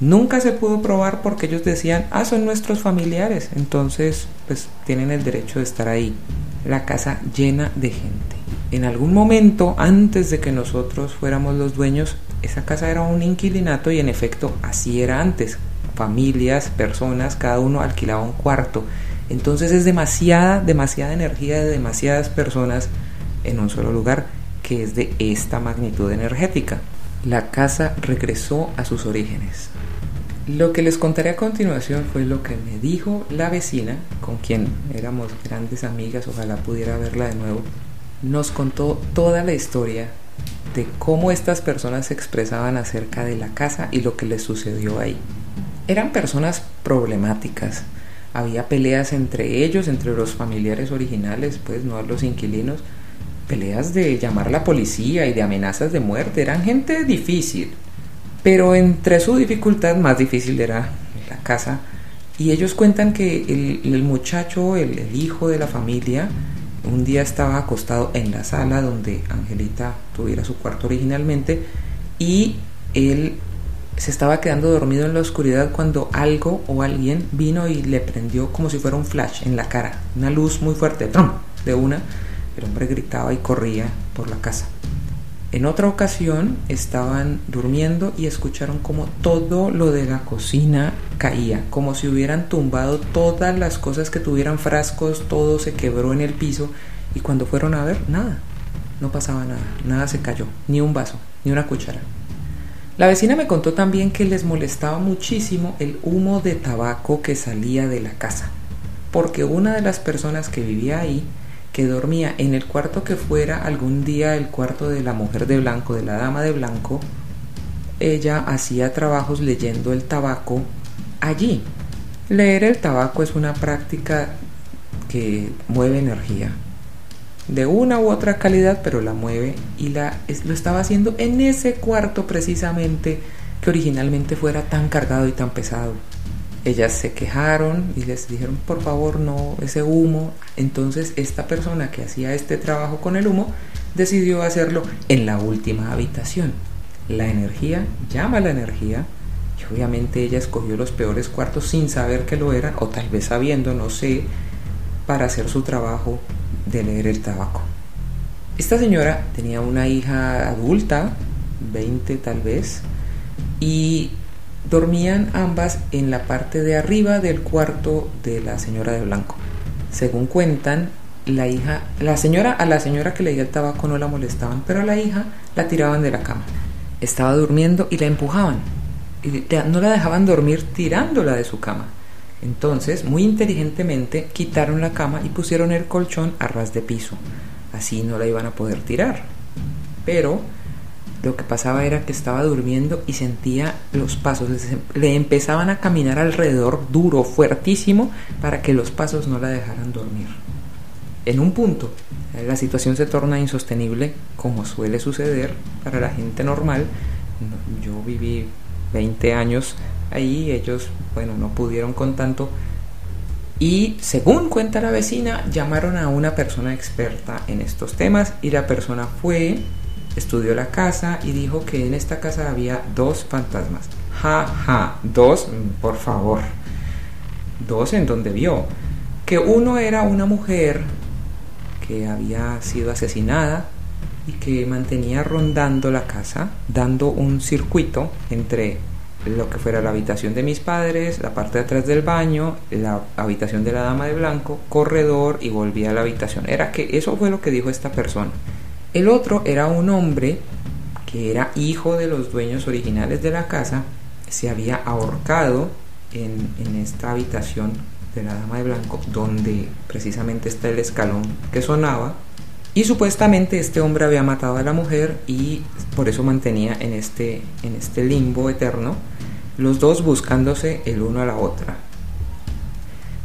Nunca se pudo probar porque ellos decían, ah, son nuestros familiares, entonces pues tienen el derecho de estar ahí. La casa llena de gente. En algún momento, antes de que nosotros fuéramos los dueños, esa casa era un inquilinato y en efecto así era antes. Familias, personas, cada uno alquilaba un cuarto. Entonces es demasiada, demasiada energía de demasiadas personas en un solo lugar que es de esta magnitud energética. La casa regresó a sus orígenes. Lo que les contaré a continuación fue lo que me dijo la vecina, con quien éramos grandes amigas, ojalá pudiera verla de nuevo. Nos contó toda la historia de cómo estas personas se expresaban acerca de la casa y lo que les sucedió ahí. Eran personas problemáticas. Había peleas entre ellos, entre los familiares originales, pues no los inquilinos. Peleas de llamar a la policía y de amenazas de muerte. Eran gente difícil. Pero entre su dificultad más difícil era la casa. Y ellos cuentan que el, muchacho, el hijo de la familia, un día estaba acostado en la sala donde Angelita tuviera su cuarto originalmente y él se estaba quedando dormido en la oscuridad cuando algo o alguien vino y le prendió como si fuera un flash en la cara, una luz muy fuerte, de una, el hombre gritaba y corría por la casa. En otra ocasión estaban durmiendo y escucharon como todo lo de la cocina caía, como si hubieran tumbado todas las cosas que tuvieran frascos, todo se quebró en el piso y cuando fueron a ver, nada, no pasaba nada, nada se cayó, ni un vaso, ni una cuchara. La vecina me contó también que les molestaba muchísimo el humo de tabaco que salía de la casa, porque una de las personas que vivía ahí que dormía en el cuarto que fuera algún día el cuarto de la mujer de blanco, de la dama de blanco, ella hacía trabajos leyendo el tabaco allí. Leer el tabaco es una práctica que mueve energía de una u otra calidad, pero la mueve y la, lo estaba haciendo en ese cuarto precisamente que originalmente fuera tan cargado y tan pesado. Ellas se quejaron y les dijeron, por favor, no, ese humo. Entonces esta persona que hacía este trabajo con el humo decidió hacerlo en la última habitación. La energía llama a la energía y obviamente ella escogió los peores cuartos sin saber que lo eran, o tal vez sabiendo, no sé, para hacer su trabajo de leer el tabaco. Esta señora tenía una hija adulta, 20 tal vez, y Dormían ambas en la parte de arriba del cuarto de la señora de blanco. Según cuentan, la hija, la señora, a la señora que leía el tabaco no la molestaban, pero a la hija la tiraban de la cama. Estaba durmiendo y la empujaban. Y no la dejaban dormir tirándola de su cama. Entonces, muy inteligentemente, quitaron la cama y pusieron el colchón a ras de piso. Así no la iban a poder tirar. Pero lo que pasaba era que estaba durmiendo y sentía los pasos, le empezaban a caminar alrededor duro, fuertísimo, para que los pasos no la dejaran dormir. En un punto, la situación se torna insostenible, como suele suceder para la gente normal. Yo viví 20 años ahí, ellos, bueno, no pudieron con tanto. Y según cuenta la vecina, llamaron a una persona experta en estos temas y la persona fue estudió la casa y dijo que en esta casa había dos fantasmas. Ja, ja, dos, por favor. Dos en donde vio. Que uno era una mujer que había sido asesinada y que mantenía rondando la casa, dando un circuito entre lo que fuera la habitación de mis padres, la parte de atrás del baño, la habitación de la dama de blanco, corredor y volvía a la habitación. Era que eso fue lo que dijo esta persona. El otro era un hombre que era hijo de los dueños originales de la casa, se había ahorcado en, esta habitación de la Dama de Blanco, donde precisamente está el escalón que sonaba, y supuestamente este hombre había matado a la mujer y por eso mantenía en este, en este limbo eterno, los dos buscándose el uno a la otra.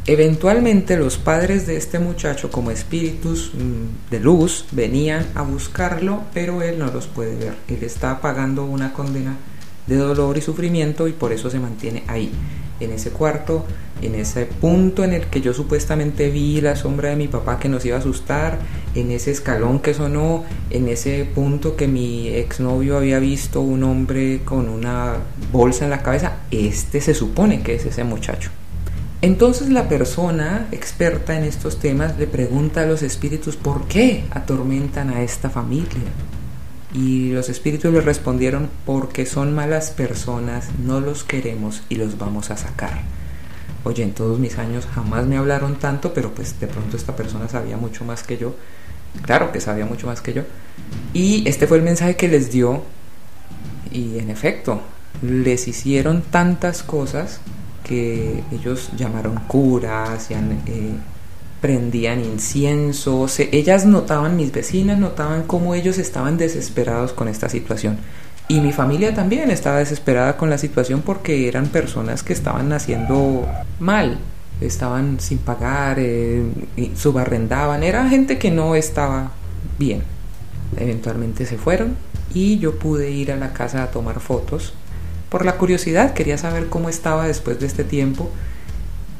Eventualmente los padres de este muchacho como espíritus mm, de luz venían a buscarlo, pero él no los puede ver. Él está pagando una condena de dolor y sufrimiento y por eso se mantiene ahí, en ese cuarto, en ese punto en el que yo supuestamente vi la sombra de mi papá que nos iba a asustar, en ese escalón que sonó, en ese punto que mi exnovio había visto un hombre con una bolsa en la cabeza. Este se supone que es ese muchacho. Entonces la persona experta en estos temas le pregunta a los espíritus por qué atormentan a esta familia. Y los espíritus le respondieron porque son malas personas, no los queremos y los vamos a sacar. Oye, en todos mis años jamás me hablaron tanto, pero pues de pronto esta persona sabía mucho más que yo. Claro que sabía mucho más que yo. Y este fue el mensaje que les dio. Y en efecto, les hicieron tantas cosas ellos llamaron curas, eh, prendían incienso. ellas notaban, mis vecinas notaban cómo ellos estaban desesperados con esta situación. Y mi familia también estaba desesperada con la situación porque eran personas que estaban naciendo mal, estaban sin pagar, eh, subarrendaban, era gente que no estaba bien. Eventualmente se fueron y yo pude ir a la casa a tomar fotos por la curiosidad, quería saber cómo estaba después de este tiempo.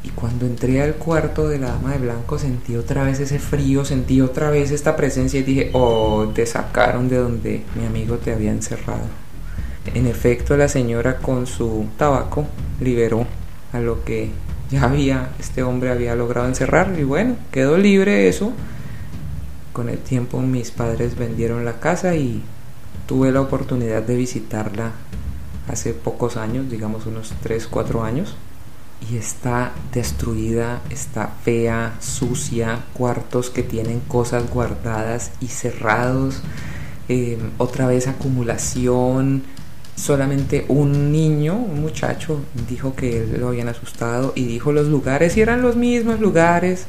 Y cuando entré al cuarto de la dama de blanco sentí otra vez ese frío, sentí otra vez esta presencia y dije, oh, te sacaron de donde mi amigo te había encerrado. En efecto, la señora con su tabaco liberó a lo que ya había, este hombre había logrado encerrar y bueno, quedó libre eso. Con el tiempo mis padres vendieron la casa y tuve la oportunidad de visitarla hace pocos años, digamos unos 3, 4 años, y está destruida, está fea, sucia, cuartos que tienen cosas guardadas y cerrados, eh, otra vez acumulación. Solamente un niño, un muchacho, dijo que lo habían asustado y dijo los lugares y eran los mismos lugares.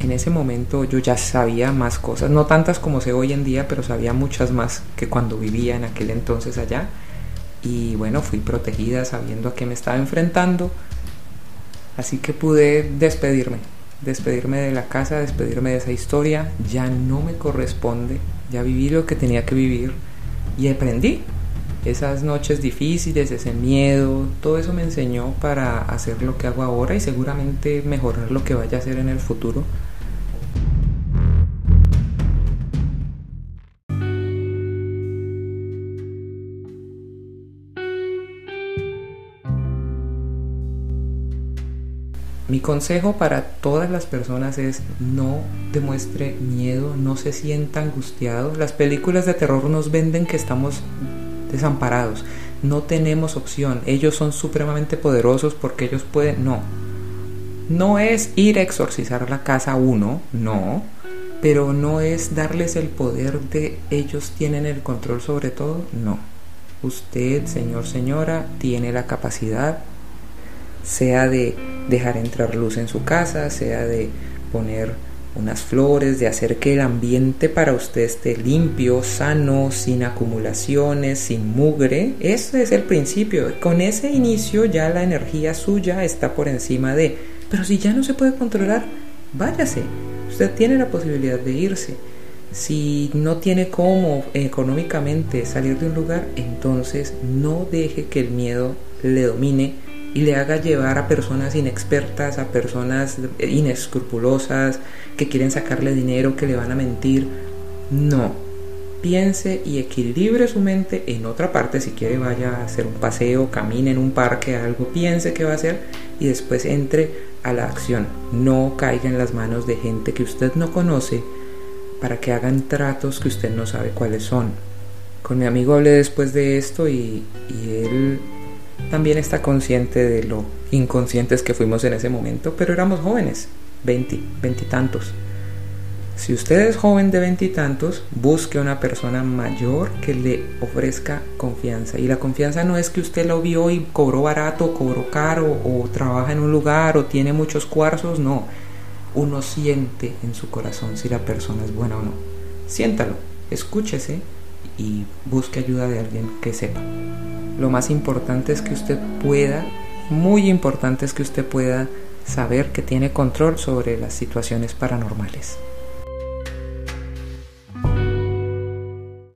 En ese momento yo ya sabía más cosas, no tantas como sé hoy en día, pero sabía muchas más que cuando vivía en aquel entonces allá y bueno, fui protegida sabiendo a qué me estaba enfrentando. Así que pude despedirme, despedirme de la casa, despedirme de esa historia. Ya no me corresponde, ya viví lo que tenía que vivir y aprendí. Esas noches difíciles, ese miedo, todo eso me enseñó para hacer lo que hago ahora y seguramente mejorar lo que vaya a hacer en el futuro. Mi consejo para todas las personas es no demuestre miedo, no se sienta angustiado. Las películas de terror nos venden que estamos desamparados, no tenemos opción. Ellos son supremamente poderosos porque ellos pueden... No. No es ir a exorcizar la casa uno, no. Pero no es darles el poder de ellos tienen el control sobre todo, no. Usted, señor, señora, tiene la capacidad sea de dejar entrar luz en su casa, sea de poner unas flores, de hacer que el ambiente para usted esté limpio, sano, sin acumulaciones, sin mugre. Ese es el principio. Con ese inicio ya la energía suya está por encima de... Pero si ya no se puede controlar, váyase. Usted tiene la posibilidad de irse. Si no tiene cómo económicamente salir de un lugar, entonces no deje que el miedo le domine y le haga llevar a personas inexpertas, a personas inescrupulosas, que quieren sacarle dinero, que le van a mentir. No. Piense y equilibre su mente en otra parte. Si quiere, vaya a hacer un paseo, camine en un parque, algo, piense qué va a hacer y después entre a la acción. No caiga en las manos de gente que usted no conoce para que hagan tratos que usted no sabe cuáles son. Con mi amigo hablé después de esto y, y él también está consciente de lo inconscientes que fuimos en ese momento, pero éramos jóvenes, 20, veintitantos. Si usted es joven de veintitantos, busque una persona mayor que le ofrezca confianza. Y la confianza no es que usted lo vio y cobró barato, cobró caro, o trabaja en un lugar, o tiene muchos cuarzos, no. Uno siente en su corazón si la persona es buena o no. Siéntalo, escúchese y busque ayuda de alguien que sepa. Lo más importante es que usted pueda, muy importante es que usted pueda saber que tiene control sobre las situaciones paranormales.